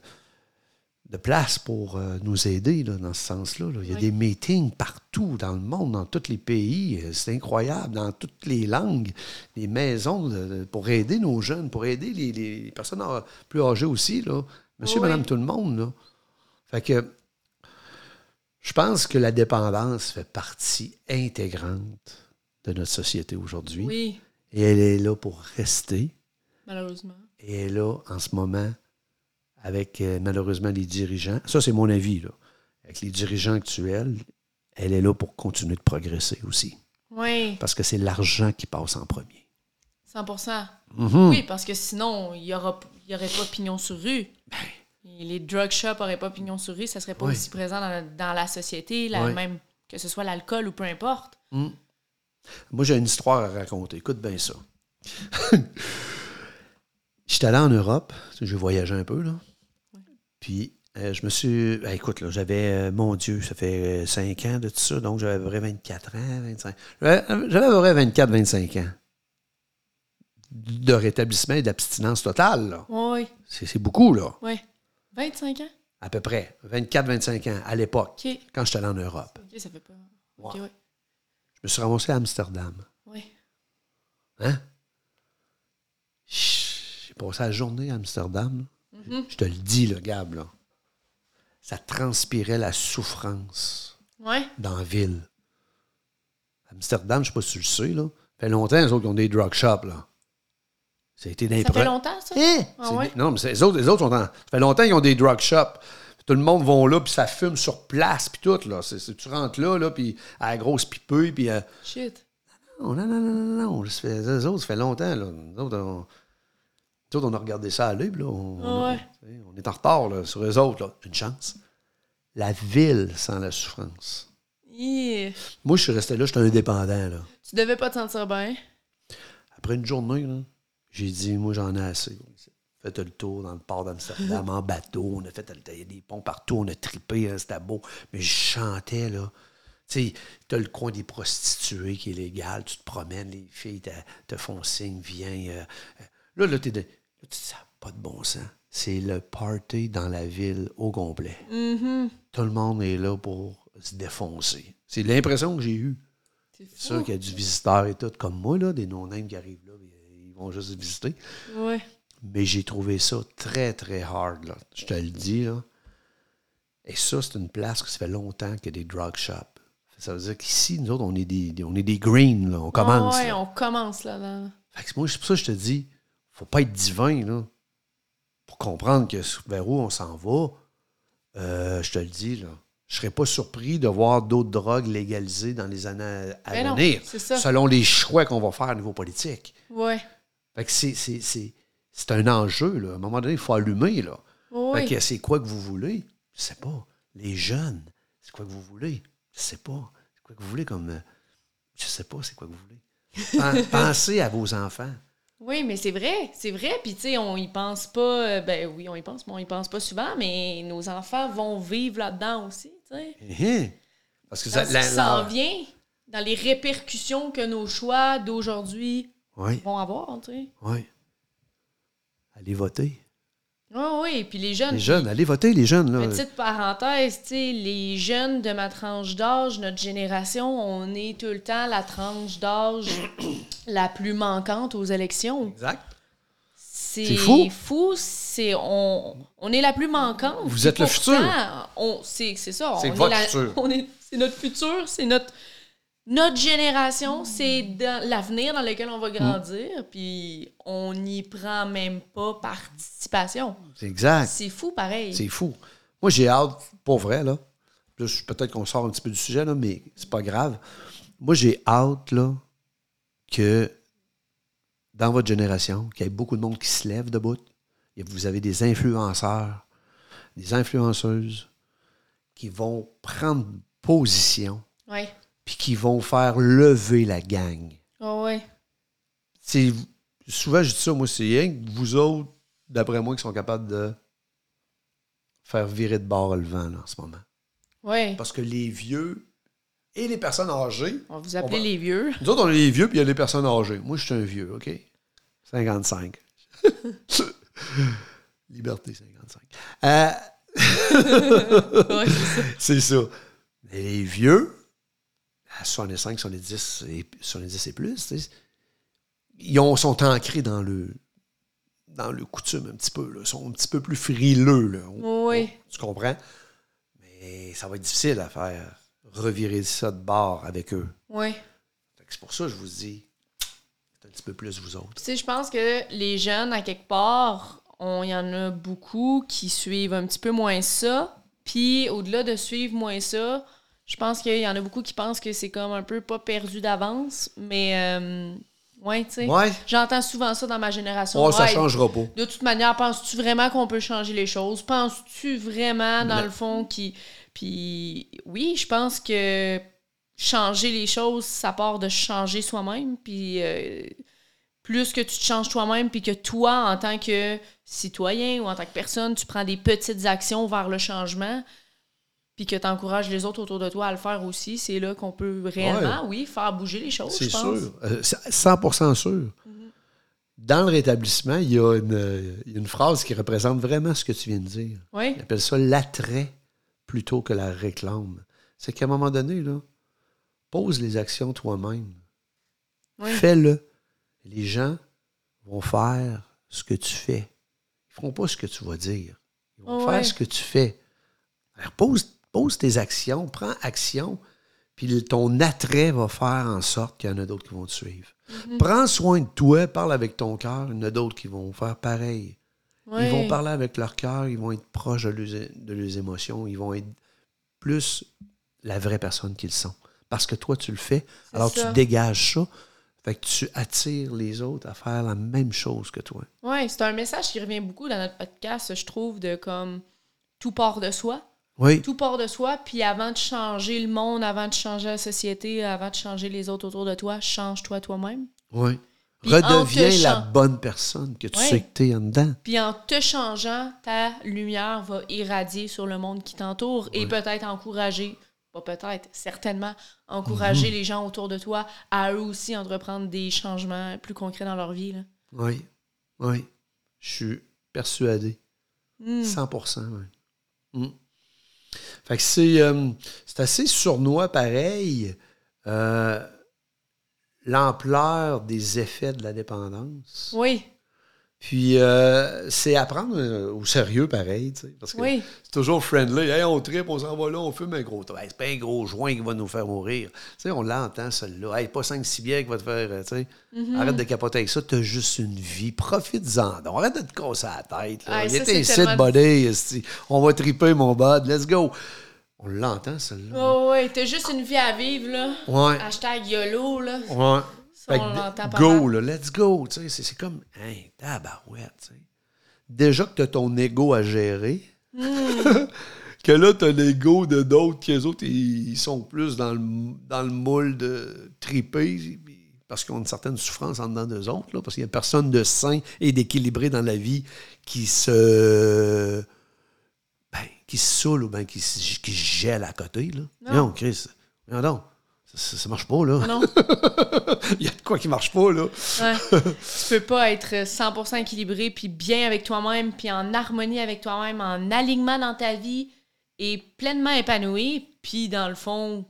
Speaker 3: de place pour euh, nous aider là, dans ce sens-là. là. Il y a
Speaker 2: Oui.
Speaker 3: des meetings partout dans le monde, dans tous les pays. Euh, C'est incroyable, dans toutes les langues, des maisons de- pour aider nos jeunes, pour aider les, les personnes plus âgées aussi. Là. Monsieur,
Speaker 2: Oui.
Speaker 3: madame, tout le monde. Là. Fait que je pense que la dépendance fait partie intégrante de notre société aujourd'hui.
Speaker 2: Oui,
Speaker 3: Et elle est là pour rester.
Speaker 2: malheureusement.
Speaker 3: Et elle est là, en ce moment, avec euh, malheureusement les dirigeants. Ça, c'est mon avis, là. Avec les dirigeants actuels, elle est là pour continuer de progresser aussi.
Speaker 2: Oui,
Speaker 3: Parce que c'est l'argent qui passe en premier.
Speaker 2: 100
Speaker 3: Mhm.
Speaker 2: Oui, parce que sinon, il n'y aurait pas pignon sur rue. Et les drug shops n'auraient pas pignon sur rue, ça serait pas
Speaker 3: Oui.
Speaker 2: aussi présent dans la, dans la société, la
Speaker 3: Oui.
Speaker 2: même que ce soit l'alcool ou peu importe.
Speaker 3: Moi, j'ai une histoire à raconter. Écoute bien ça. J'étais allé en Europe. J'ai voyagé un peu, là. Puis, euh, je me suis. ben, écoute, là, j'avais. euh, mon Dieu, ça fait 5 ans de tout ça. Donc, j'avais à peu près 24 ans, 25. J'avais j'avais à peu près 24, 25 ans. De rétablissement et d'abstinence totale, là.
Speaker 2: Oui,
Speaker 3: C'est c'est beaucoup, là.
Speaker 2: oui. 25 ans?
Speaker 3: À peu près. 24, 25 ans, à l'époque,
Speaker 2: OK.
Speaker 3: quand j'étais allé en Europe.
Speaker 2: OK, ça fait pas...
Speaker 3: Ouais. Je me suis ramassé à Amsterdam.
Speaker 2: Oui.
Speaker 3: Hein? J'ai passé la journée à Amsterdam.
Speaker 2: Mhm.
Speaker 3: Je te le dis, le Gab, là. Ça transpirait la souffrance
Speaker 2: Ouais.
Speaker 3: dans la ville. Amsterdam, je sais pas si tu le sais, là. Ça fait longtemps, les autres, ont des drug shops, là. Ça a été
Speaker 2: Ça fait longtemps, ça? Ah ouais?
Speaker 3: des- Non, mais les autres, les autres sont en... Ça fait longtemps qu'ils ont des drug shops. Tout le monde va là, puis ça fume sur place, puis tout, là. Tu rentres là, là, puis à la grosse pipeux, puis... euh,
Speaker 2: Shit.
Speaker 3: non, non, non, non, non, non. Ça fait, les autres, ça fait longtemps. Là. Nous autres, on, nous autres, on a regardé ça aller, puis là, on, on-
Speaker 2: Ouais.
Speaker 3: on est en retard là, sur eux autres. Là. Une chance. La ville sans la souffrance.
Speaker 2: Yeah.
Speaker 3: Moi, je suis resté là, j'étais indépendant. Là.
Speaker 2: Tu devais pas te sentir bien?
Speaker 3: Après une journée, là, j'ai dit, moi, j'en ai assez. Fait le tour dans le port d'Amsterdam en bateau. On a fait il y a des ponts partout. On a tripé, hein, c'était beau. Mais je chantais, là. Tu sais, t'as le coin des prostituées qui est légal. Tu te promènes, les filles te, te font signe, viens. euh, euh. Là, là, t'es de- là, tu dis, ça n'a pas de bon sens. C'est le party dans la ville au complet.
Speaker 2: Mhm.
Speaker 3: Tout le monde est là pour se défoncer. C'est l'impression que j'ai eue.
Speaker 2: C'est
Speaker 3: sûr qu'il y a du visiteur et tout, comme moi, là, des non-names qui arrivent là, vont juste.
Speaker 2: Ouais.
Speaker 3: Mais j'ai trouvé ça très, très hard, là. Je te le dis, là. Et ça, c'est une place que ça fait longtemps qu'il y a des drug shops. Ça veut dire qu'ici, nous autres, on est des, on est des green, là. On commence. Là.
Speaker 2: on commence là. là.
Speaker 3: Fait que moi, c'est pour ça que je te dis, faut pas être divin, là. Pour comprendre que vers où on s'en va, euh, je te le dis, là. Je serais pas surpris de voir d'autres drogues légalisées dans les années à
Speaker 2: Ben
Speaker 3: venir, selon les choix qu'on va faire au niveau politique.
Speaker 2: Ouais.
Speaker 3: Fait que c'est, un enjeu, là. À un moment donné, il faut allumer, là. Fait que c'est quoi que vous voulez? Je sais pas. Les jeunes, c'est quoi que vous voulez? Je sais pas. C'est quoi que vous voulez comme... euh, Je sais pas c'est quoi que vous voulez. Pen- Pensez à vos enfants.
Speaker 2: Oui, mais c'est vrai, c'est vrai. Puis, tu sais, on y pense pas. euh, Ben oui, on y pense, mais on y pense pas souvent. Mais nos enfants vont vivre là-dedans aussi, tu sais.
Speaker 3: Hein? Parce que ça... la-
Speaker 2: s'en vient, dans les répercussions que nos choix d'aujourd'hui
Speaker 3: Oui,
Speaker 2: vont avoir, tu sais.
Speaker 3: oui. Allez voter.
Speaker 2: Oui, oui. Puis les jeunes.
Speaker 3: Les jeunes, allez voter, les jeunes, là.
Speaker 2: Petite parenthèse, tu sais, les jeunes de ma tranche d'âge, notre génération, on est tout le temps la tranche d'âge la plus manquante aux élections.
Speaker 3: Exact.
Speaker 2: C'est
Speaker 3: fou.
Speaker 2: fou, c'est on, on est la plus manquante.
Speaker 3: Vous êtes le futur.
Speaker 2: C'est ça,
Speaker 3: C'est votre
Speaker 2: la-
Speaker 3: futur.
Speaker 2: on est c'est notre futur, c'est notre notre génération, c'est dans l'avenir dans lequel on va grandir, puis on n'y prend même pas participation.
Speaker 3: C'est exact.
Speaker 2: C'est fou pareil.
Speaker 3: C'est fou. Moi, j'ai hâte, pour vrai, là. Peut-être qu'on sort un petit peu du sujet, là, mais c'est pas grave. Moi, j'ai hâte, là, que dans votre génération, qu'il y ait beaucoup de monde qui se lève debout. Et vous avez des influenceurs, des influenceuses qui vont prendre position
Speaker 2: Ouais.
Speaker 3: Puis qui vont faire lever la gang.
Speaker 2: Ah ouais.
Speaker 3: C'est, souvent, je dis ça, moi, c'est rien que vous autres, d'après moi, qui sont capables de faire virer de bord le vent, là, en ce moment.
Speaker 2: Ouais.
Speaker 3: Parce que les vieux et les personnes âgées,
Speaker 2: On vous appeler
Speaker 3: va-
Speaker 2: les vieux.
Speaker 3: nous autres, on est les vieux, puis il y a les personnes âgées. Moi, je suis un vieux, OK? 55. Liberté 55. Euh,
Speaker 2: Ouais, c'est ça.
Speaker 3: C'est ça. Mais les vieux, à 65, 70 et, 70 et plus, ils ont, sont ancrés dans le dans le coutume un petit peu. Là. Ils sont un petit peu plus frileux. Là.
Speaker 2: Oui.
Speaker 3: Tu comprends? Mais ça va être difficile à faire revirer ça de bord avec eux.
Speaker 2: Oui.
Speaker 3: C'est pour ça que je vous dis, c'est un petit peu plus vous autres.
Speaker 2: Tu sais, je pense que les jeunes, à quelque part, on- il y en a beaucoup qui suivent un petit peu moins ça. Puis, au-delà de suivre moins ça, je pense qu'il y en a beaucoup qui pensent que c'est comme un peu pas perdu d'avance. Mais, euh, ouais, tu sais.
Speaker 3: Ouais.
Speaker 2: J'entends souvent ça dans ma génération.
Speaker 3: Oh, ça
Speaker 2: Ouais,
Speaker 3: changera pas.
Speaker 2: De toute manière, penses-tu vraiment qu'on peut changer les choses? Penses-tu vraiment, dans
Speaker 3: Non.
Speaker 2: le fond, qui. Puis, oui, je pense que changer les choses, ça part de changer soi-même. Puis, euh, plus que tu te changes toi-même, puis que toi, en tant que citoyen ou en tant que personne, tu prends des petites actions vers le changement, puis que tu encourages les autres autour de toi à le faire aussi, c'est là qu'on peut réellement, oui, faire bouger les choses,
Speaker 3: C'est
Speaker 2: je pense.
Speaker 3: sûr. Euh, c'est 100 sûr. Dans le rétablissement, il y, a une, euh, une phrase qui représente vraiment ce que tu viens de dire.
Speaker 2: Oui,
Speaker 3: Il appelle ça l'attrait plutôt que la réclame. C'est qu'à un moment donné, là, pose les actions toi-même.
Speaker 2: oui.
Speaker 3: Fais-le. Les gens vont faire ce que tu fais. Ils feront pas ce que tu vas dire. Ils vont
Speaker 2: Oh,
Speaker 3: faire
Speaker 2: ouais.
Speaker 3: ce que tu fais. Alors, pose, pose tes actions, prends action, puis ton attrait va faire en sorte qu'il y en a d'autres qui vont te suivre.
Speaker 2: Mm-hmm.
Speaker 3: Prends soin de toi, parle avec ton cœur, il y en a d'autres qui vont faire pareil. Ils vont parler avec leur cœur, ils vont être proches de leurs, de leurs émotions, ils vont être plus la vraie personne qu'ils sont. Parce que toi, tu le fais, alors
Speaker 2: ça.
Speaker 3: tu dégages ça, fait que tu attires les autres à faire la même chose que toi.
Speaker 2: Oui, c'est un message qui revient beaucoup dans notre podcast, je trouve, de comme tout part de soi.
Speaker 3: Oui,
Speaker 2: Tout part de soi, puis avant de changer le monde, avant de changer la société, avant de changer les autres autour de toi, change-toi toi-même.
Speaker 3: oui.
Speaker 2: Puis
Speaker 3: Redeviens la bonne personne que tu sais que tu es en dedans.
Speaker 2: Puis en te changeant, ta lumière va irradier sur le monde qui t'entoure et peut-être encourager, pas peut-être, certainement, encourager
Speaker 3: Mhm.
Speaker 2: les gens autour de toi à eux aussi entreprendre des changements plus concrets dans leur vie. là.
Speaker 3: Oui, oui. Je suis persuadé.
Speaker 2: Hmm.
Speaker 3: 100 oui. Fait que c'est, euh, c'est assez sournois pareil, euh, l'ampleur des effets de la dépendance.
Speaker 2: Oui,
Speaker 3: Puis euh, c'est à prendre euh, au sérieux pareil, tu sais, parce que
Speaker 2: oui.
Speaker 3: c'est toujours friendly. Hey, on tripe, on s'en va là, on fume un gros. Hey, c'est pas un gros joint qui va nous faire mourir. Tu sais, on l'entend, celle-là. Hey, pas 5-6 bières qui va te faire, euh, tu sais.
Speaker 2: Mm-hmm.
Speaker 3: Arrête de capoter avec ça, t'as juste une vie. Profites-en donc. Arrête de te casser la tête. Là.
Speaker 2: Hey,
Speaker 3: Il
Speaker 2: ça,
Speaker 3: était ici,
Speaker 2: tellement-
Speaker 3: buddy. On va triper, mon bud. Let's go. On l'entend, celle-là.
Speaker 2: Oh, ouais, t'as juste une vie à vivre, là.
Speaker 3: Ouais.
Speaker 2: Hashtag YOLO, là.
Speaker 3: Ouais. Fait que go, là, let's go. C'est comme, hey, tabarouette. Déjà que tu as ton ego à gérer,
Speaker 2: Hmm.
Speaker 3: que là, tu as l'ego de d'autres, qui eux autres, ils sont plus dans le, dans le moule de triper, parce qu'ils ont une certaine souffrance en dedans d'eux autres, là, parce qu'il n'y a personne de sain et d'équilibré dans la vie qui se. Ben, qui se saoule ou ben qui, se- qui se gèle à côté. Là.
Speaker 2: Non.
Speaker 3: Non, Chris. Non, non. Ça, marche pas, là.
Speaker 2: Ah Non,
Speaker 3: Il y a de quoi qui marche pas, là.
Speaker 2: ouais. tu peux pas être 100% équilibré, puis bien avec toi-même, puis en harmonie avec toi-même, en alignement dans ta vie, et pleinement épanoui, puis dans le fond,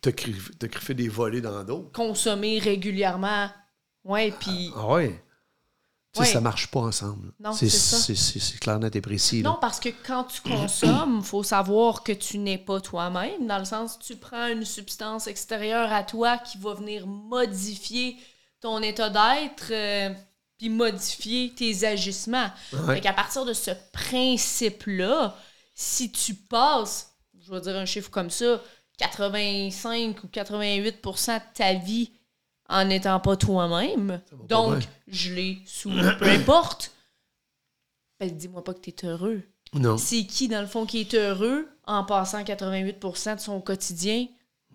Speaker 3: T'as cri- t'as fait des volets dans d'autres.
Speaker 2: consommer régulièrement. Ouais, puis...
Speaker 3: Ah ouais. Sais, ça marche pas ensemble.
Speaker 2: Non,
Speaker 3: c'est clair, net et précis. là.
Speaker 2: Non, parce que quand tu consommes, faut savoir que tu n'es pas toi-même, dans le sens tu prends une substance extérieure à toi qui va venir modifier ton état d'être, euh, puis modifier tes agissements.
Speaker 3: Ouais.
Speaker 2: Fait qu'à partir de ce principe-là, si tu passes, je vais dire un chiffre comme ça, 85 ou 88% de ta vie en n'étant pas toi-même,
Speaker 3: pas
Speaker 2: donc je l'ai sous peu importe, ben dis-moi pas que tu es heureux.
Speaker 3: Non.
Speaker 2: C'est qui, dans le fond, qui est heureux en passant 88% de son quotidien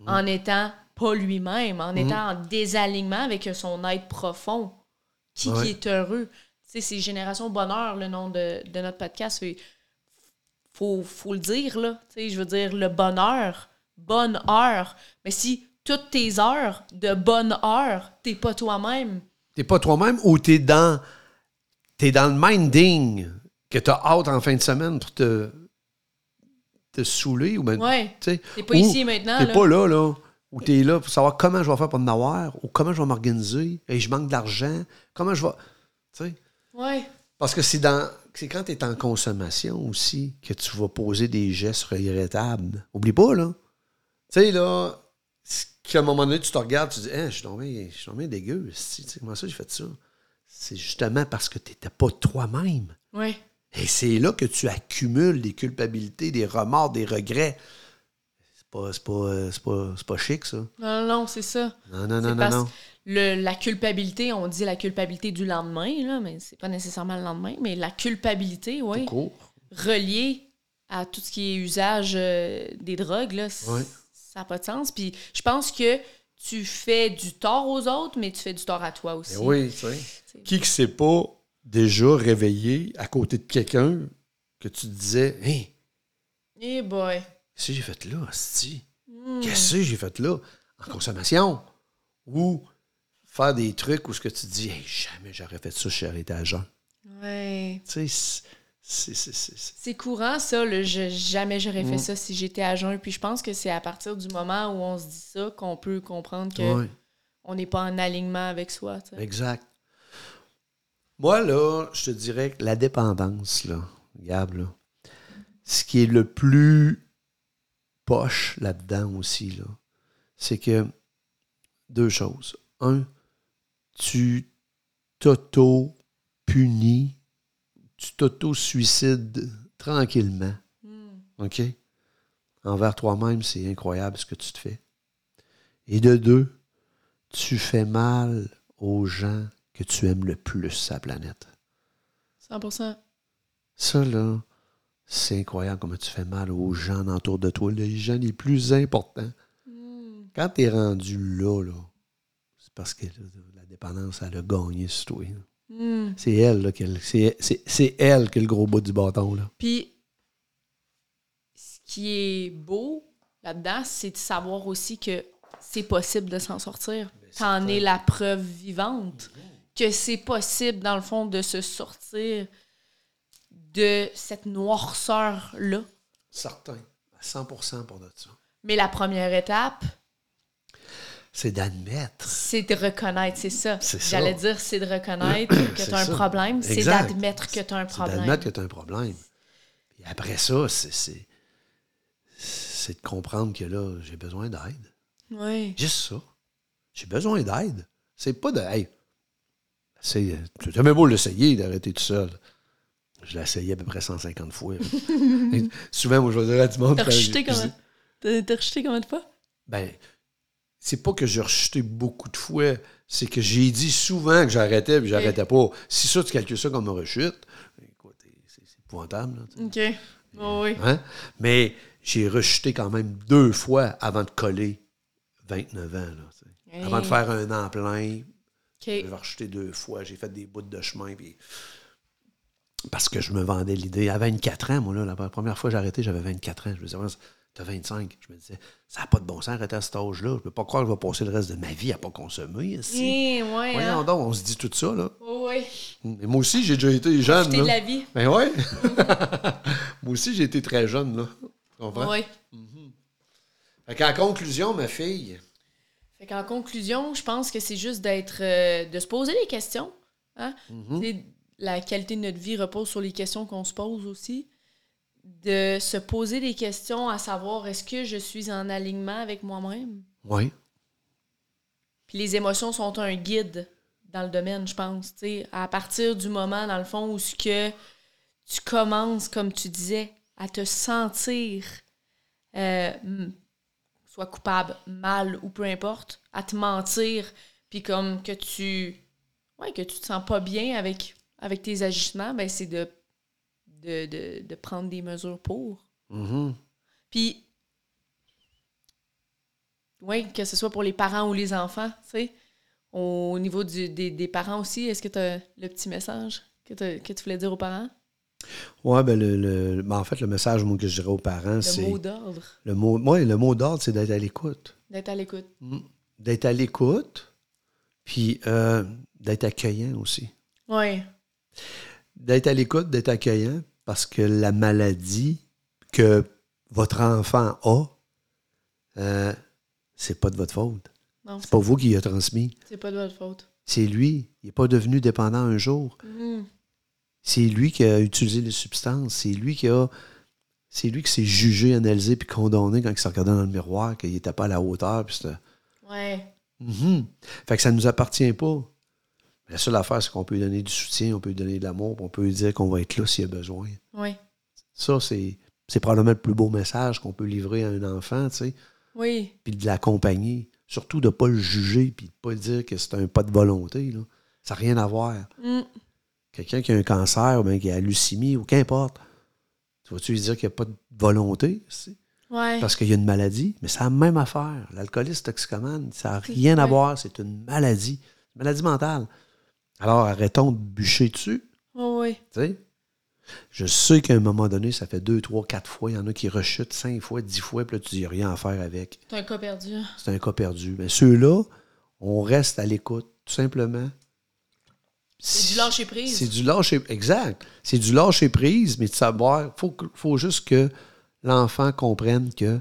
Speaker 2: en étant pas lui-même, en étant en désalignement avec son être profond? Qui,
Speaker 3: Ouais.
Speaker 2: qui est heureux? Tu sais, c'est Génération Bonheur, le nom de, de notre podcast. Fait- Faut, faut le dire, là. Tu sais, je veux dire, le bonheur, bonne heure. Mais si toutes tes heures de bonne heure, t'es pas toi-même,
Speaker 3: T'es pas toi-même ou t'es dans, t'es dans le minding que t'as hâte en fin de semaine pour te te saouler ou ben,
Speaker 2: Ouais. T'es pas ici maintenant,
Speaker 3: T'es pas là, là. Ou t'es là pour savoir comment je vais faire pour en avoir, ou comment je vais m'organiser, et je manque d'argent, comment je vais. Tu sais.
Speaker 2: Ouais.
Speaker 3: Parce que c'est dans. C'est quand tu es en consommation aussi que tu vas poser des gestes regrettables. Oublie pas, là. Tu sais, là, qu'à un moment donné, tu te regardes, tu te dis, Hein, je suis tombé, je suis tombé dégueu. Tu sais, Comment ça, j'ai fait ça? C'est justement parce que tu n'étais pas toi-même.
Speaker 2: Ouais.
Speaker 3: Et c'est là que tu accumules des culpabilités, des remords, des regrets. C'est pas, c'est pas, c'est pas, c'est pas chic, ça.
Speaker 2: Non, non, non, c'est ça.
Speaker 3: Non, non, non, non,
Speaker 2: parce
Speaker 3: non.
Speaker 2: que le- la culpabilité, on dit la culpabilité du lendemain, là, mais c'est pas nécessairement le lendemain, mais la culpabilité, oui,
Speaker 3: Court.
Speaker 2: reliée à tout ce qui est usage euh, des drogues, là,
Speaker 3: Ouais.
Speaker 2: Ça n'a pas de sens. Puis je pense que tu fais du tort aux autres, mais tu fais du tort à toi aussi.
Speaker 3: Ben oui, tu sais.
Speaker 2: C'est-
Speaker 3: Qui que s'est pas déjà réveillé à côté de quelqu'un que tu te disais, hey,
Speaker 2: Eh boy.
Speaker 3: qu'est-ce que j'ai fait là, asti?
Speaker 2: Hmm.
Speaker 3: Qu'est-ce que j'ai fait là? En consommation? Ou faire des trucs où ce que tu te dis, hey, jamais j'aurais fait ça, je serais été à jeun.
Speaker 2: Ouais.
Speaker 3: Tu sais, c'est-
Speaker 2: courant, ça. le je- jamais j'aurais
Speaker 3: Mm.
Speaker 2: fait ça si j'étais à jeun. Puis je pense que c'est à partir du moment où on se dit ça qu'on peut comprendre que
Speaker 3: Ouais,
Speaker 2: on n'est pas en alignement avec soi.
Speaker 3: exact. Moi, là, je te dirais que la dépendance, là, Gab, là, ce qui est le plus poche là-dedans aussi, là, c'est que deux choses. Un, tu t'auto-punis, tu t'auto-suicides tranquillement.
Speaker 2: Hmm.
Speaker 3: OK? Envers toi-même, c'est incroyable ce que tu te fais. Et de deux, tu fais mal aux gens que tu aimes le plus la planète.
Speaker 2: 100%.
Speaker 3: Ça, là, c'est incroyable comment tu fais mal aux gens autour de toi, les gens les plus importants.
Speaker 2: Hmm.
Speaker 3: Quand tu es rendu là, là c'est parce que la dépendance, elle a gagné sur toi.
Speaker 2: Hmm.
Speaker 3: C'est elle, là, qu'elle- c'est, c'est- c'est elle qui a le gros bout du bâton. Là.
Speaker 2: Puis, ce qui est beau là-dedans, c'est de savoir aussi que c'est possible de s'en sortir. T'en es la preuve vivante que c'est possible, dans le fond, de se sortir de cette noirceur-là.
Speaker 3: Certain. À 100% pour de ça.
Speaker 2: Mais la première étape,
Speaker 3: C'est d'admettre.
Speaker 2: c'est de reconnaître, c'est ça. J'allais dire, c'est de reconnaître que tu as un problème, c'est d'admettre que tu as un
Speaker 3: C'est
Speaker 2: problème.
Speaker 3: d'admettre que tu as un problème. Puis après ça, c'est, c'est, de comprendre que là, j'ai besoin d'aide.
Speaker 2: Oui.
Speaker 3: Juste ça. J'ai besoin d'aide. C'est pas de. Hey, c'est, tu même beau l'essayer d'arrêter tout seul. Je l'ai essayé à peu près 150 fois. Souvent, moi, je vais dire à tout le monde.
Speaker 2: T'as rejeté comment? Rejeté combien de fois?
Speaker 3: Ben, c'est pas que j'ai rejeté beaucoup de fois, c'est que j'ai dit souvent que j'arrêtais, puis j'arrêtais pas. Si ça, tu calcules ça comme une rechute, écoute, c'est épouvantable. là.
Speaker 2: OK. Oh, oui.
Speaker 3: Hein? Mais j'ai rejeté quand même deux fois avant de coller 29 ans. Là.
Speaker 2: Hey.
Speaker 3: Avant de faire un an plein, j'ai rejeté deux fois. J'ai fait des bouts de chemin. Puis... Parce que je me vendais l'idée. À 24 ans, moi, là, la première fois que j'ai arrêté, j'avais 24 ans. Je me disais, t'as 25. Je me disais, ça n'a pas de bon sens arrêter à cet âge-là. Je peux pas croire que je vais passer le reste de ma vie à pas consommer. ici.
Speaker 2: Eh, ouais,
Speaker 3: Voyons
Speaker 2: hein?
Speaker 3: donc, on se dit tout ça, là.
Speaker 2: Oh, oui.
Speaker 3: Mais moi aussi, j'ai déjà été jeune.
Speaker 2: Profiter de la vie.
Speaker 3: Ben ouais. moi aussi, j'ai été très jeune, là. Tu comprends?
Speaker 2: Oui.
Speaker 3: Fait qu'en conclusion, ma fille,
Speaker 2: Fait qu'en conclusion, je pense que c'est juste d'être. euh, de se poser des questions. Hein?
Speaker 3: Mhm.
Speaker 2: La qualité de notre vie repose sur les questions qu'on se pose aussi. De se poser des questions à savoir est-ce que je suis en alignement avec moi-même?
Speaker 3: oui.
Speaker 2: Puis les émotions sont un guide dans le domaine, je pense. À partir du moment, dans le fond, où ce que tu commences, comme tu disais, à te sentir euh, soit coupable, mal ou peu importe, à te mentir, puis comme que tu ouais, que tu te sens pas bien avec, avec tes agissements, ben c'est de, de, de, de prendre des mesures pour.
Speaker 3: Mhm.
Speaker 2: Puis, oui, que ce soit pour les parents ou les enfants, tu sais. Au niveau du- des, des parents aussi, est-ce que tu as le petit message que, tu voulais dire aux parents?
Speaker 3: Ouais, ben, le, le- ben, en fait, le message moi, que je dirais aux parents,
Speaker 2: Le
Speaker 3: c'est.
Speaker 2: mot d'ordre,
Speaker 3: Le mot, ouais, le mot d'ordre, c'est d'être à l'écoute.
Speaker 2: d'être à l'écoute.
Speaker 3: D'être à l'écoute, puis euh, d'être accueillant aussi.
Speaker 2: Oui,
Speaker 3: D'être à l'écoute, d'être accueillant, parce que la maladie que votre enfant a, euh, c'est pas de votre faute. C'est pas vous qui l'a transmis.
Speaker 2: c'est pas de votre faute.
Speaker 3: C'est lui. Il n'est pas devenu dépendant un jour.
Speaker 2: Mhm.
Speaker 3: C'est lui qui a utilisé les substances. C'est lui qui a. C'est lui qui s'est jugé, analysé puis condamné quand il s'est regardé dans le miroir, qu'il n'était pas à la hauteur. Puis
Speaker 2: Ouais.
Speaker 3: Mhm. Fait que ça ne nous appartient pas. La seule affaire, c'est qu'on peut lui donner du soutien, on peut lui donner de l'amour, on peut lui dire qu'on va être là s'il y a besoin.
Speaker 2: Oui.
Speaker 3: Ça, c'est, c'est probablement le plus beau message qu'on peut livrer à un enfant, tu sais,
Speaker 2: Oui.
Speaker 3: puis de l'accompagner. Surtout de ne pas le juger, puis de ne pas dire que c'est un pas de volonté. Là. Ça n'a rien à voir.
Speaker 2: Mm.
Speaker 3: Quelqu'un qui a un cancer, ou bien qui a leucémie, ou qu'importe, tu vas-tu lui dire qu'il n'y a pas de volonté? c'est-
Speaker 2: Ouais.
Speaker 3: Parce qu'il y a une maladie, mais c'est la même affaire. L'alcoolisme toxicomane, ça n'a rien à voir, c'est une maladie. Une maladie mentale. Alors arrêtons de bûcher dessus.
Speaker 2: Oh, oui.
Speaker 3: Je sais qu'à un moment donné, ça fait deux, trois, quatre fois. Il y en a qui rechutent cinq fois, dix fois, puis là, tu dis rien à faire avec.
Speaker 2: C'est un cas perdu.
Speaker 3: C'est un cas perdu. Mais ceux-là, on reste à l'écoute, tout simplement.
Speaker 2: C'est du lâcher prise.
Speaker 3: C'est du lâcher Exact. C'est du lâcher prise, mais de savoir, il faut, faut juste que l'enfant comprenne que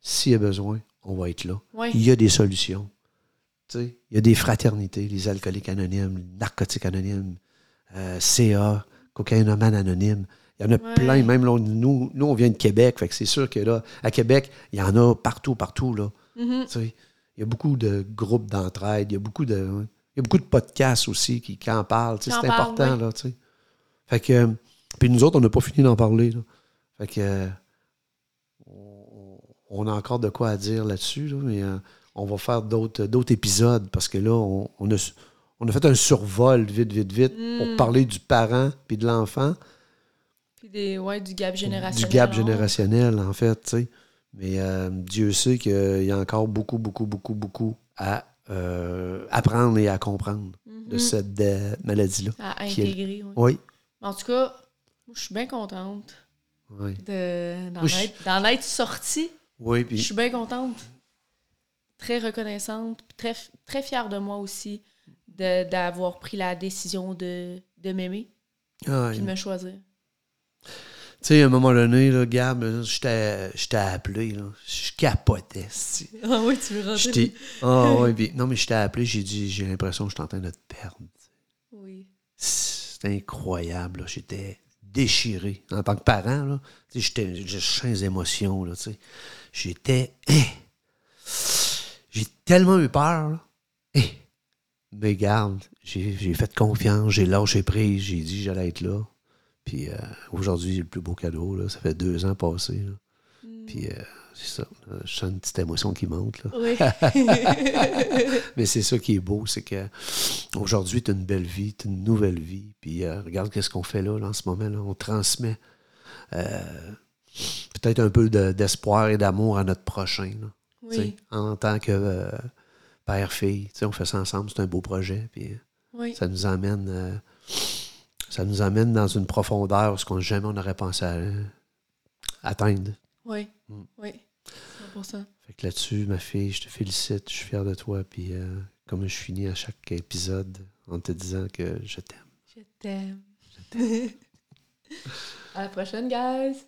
Speaker 3: s'il a besoin, on va être là.
Speaker 2: Ouais.
Speaker 3: Il y a des solutions. Il y a des fraternités, les alcooliques anonymes, les narcotiques anonymes, euh, CA, cocaïnomane anonyme. Il y en a
Speaker 2: Ouais.
Speaker 3: plein, même là, nous, nous, on vient de Québec, fait que c'est sûr que là, à Québec, il y en a partout, partout, là.
Speaker 2: Mhm.
Speaker 3: Sais, il y a beaucoup de groupes d'entraide, il y a beaucoup de, il y a beaucoup de podcasts aussi qui, qui en parlent. C'est important,
Speaker 2: oui.
Speaker 3: là, tu sais. Fait que, euh, puis nous autres, on n'a pas fini d'en parler, là. Fait que, euh, on, on a encore de quoi à dire là-dessus, là, mais euh, on va faire d'autres d'autres épisodes parce que là, on, on a, on a fait un survol vite, vite, vite
Speaker 2: Mm.
Speaker 3: pour parler du parent puis de l'enfant,
Speaker 2: Puis des, ouais, du gap générationnel.
Speaker 3: du gap
Speaker 2: hein.
Speaker 3: générationnel, en fait, tu sais. Mais euh, Dieu sait qu'il y a encore beaucoup, beaucoup, beaucoup, beaucoup à euh, apprendre et à comprendre de
Speaker 2: Mhm.
Speaker 3: cette euh, maladie-là.
Speaker 2: À
Speaker 3: est-
Speaker 2: intégrer, oui.
Speaker 3: Oui,
Speaker 2: En tout cas, moi, je suis bien contente
Speaker 3: oui.
Speaker 2: de- d'en
Speaker 3: je-
Speaker 2: être, d'en être sortie.
Speaker 3: Oui,
Speaker 2: Je
Speaker 3: puis
Speaker 2: suis bien contente. Très reconnaissante. Très, très fière de moi aussi d'avoir pris la décision de, de m'aimer
Speaker 3: ah,
Speaker 2: puis de me choisir.
Speaker 3: Tu sais, à un moment donné, là, Gab, je t'ai je appelé, là. Je capotais.
Speaker 2: Ah oui, tu veux
Speaker 3: Je t'ai- Ah, puis- non, mais je t'ai appelé, j'ai dit, j'ai l'impression que je suis en train de te perdre.
Speaker 2: Oui.
Speaker 3: C'est incroyable. J'étais déchiré. En tant que parent, là, j'étais, j'ai plein d'émotions, là, tu sais. J'étais... hein. J'ai tellement eu peur, là. Hein. Mais garde, j'ai, fait confiance, j'ai lâché prise, j'ai dit j'allais être là. Puis euh, aujourd'hui, j'ai le plus beau cadeau, là. Ça fait deux ans passés, là. Puis euh, c'est ça. là, je sens une petite émotion qui monte, là.
Speaker 2: Oui.
Speaker 3: Mais c'est ça qui est beau, c'est que aujourd'hui, tu as une belle vie, tu une nouvelle vie. Puis euh, regarde qu'est-ce qu'on fait là, là, en ce moment. Là. On transmet euh, peut-être un peu de- d'espoir et d'amour à notre prochain. là,
Speaker 2: oui.
Speaker 3: En tant que euh, père-fille. On fait ça ensemble, c'est un beau projet. Puis euh,
Speaker 2: Oui.
Speaker 3: ça nous amène. euh, ça nous amène dans une profondeur ce qu'on jamais on aurait pensé à, euh, atteindre.
Speaker 2: Oui.
Speaker 3: Mm.
Speaker 2: Oui. 100%.
Speaker 3: Fait que là-dessus, ma fille, je te félicite, je suis fier de toi. Puis euh, comme je finis à chaque épisode en te disant que je t'aime.
Speaker 2: Je t'aime. à la prochaine, guys.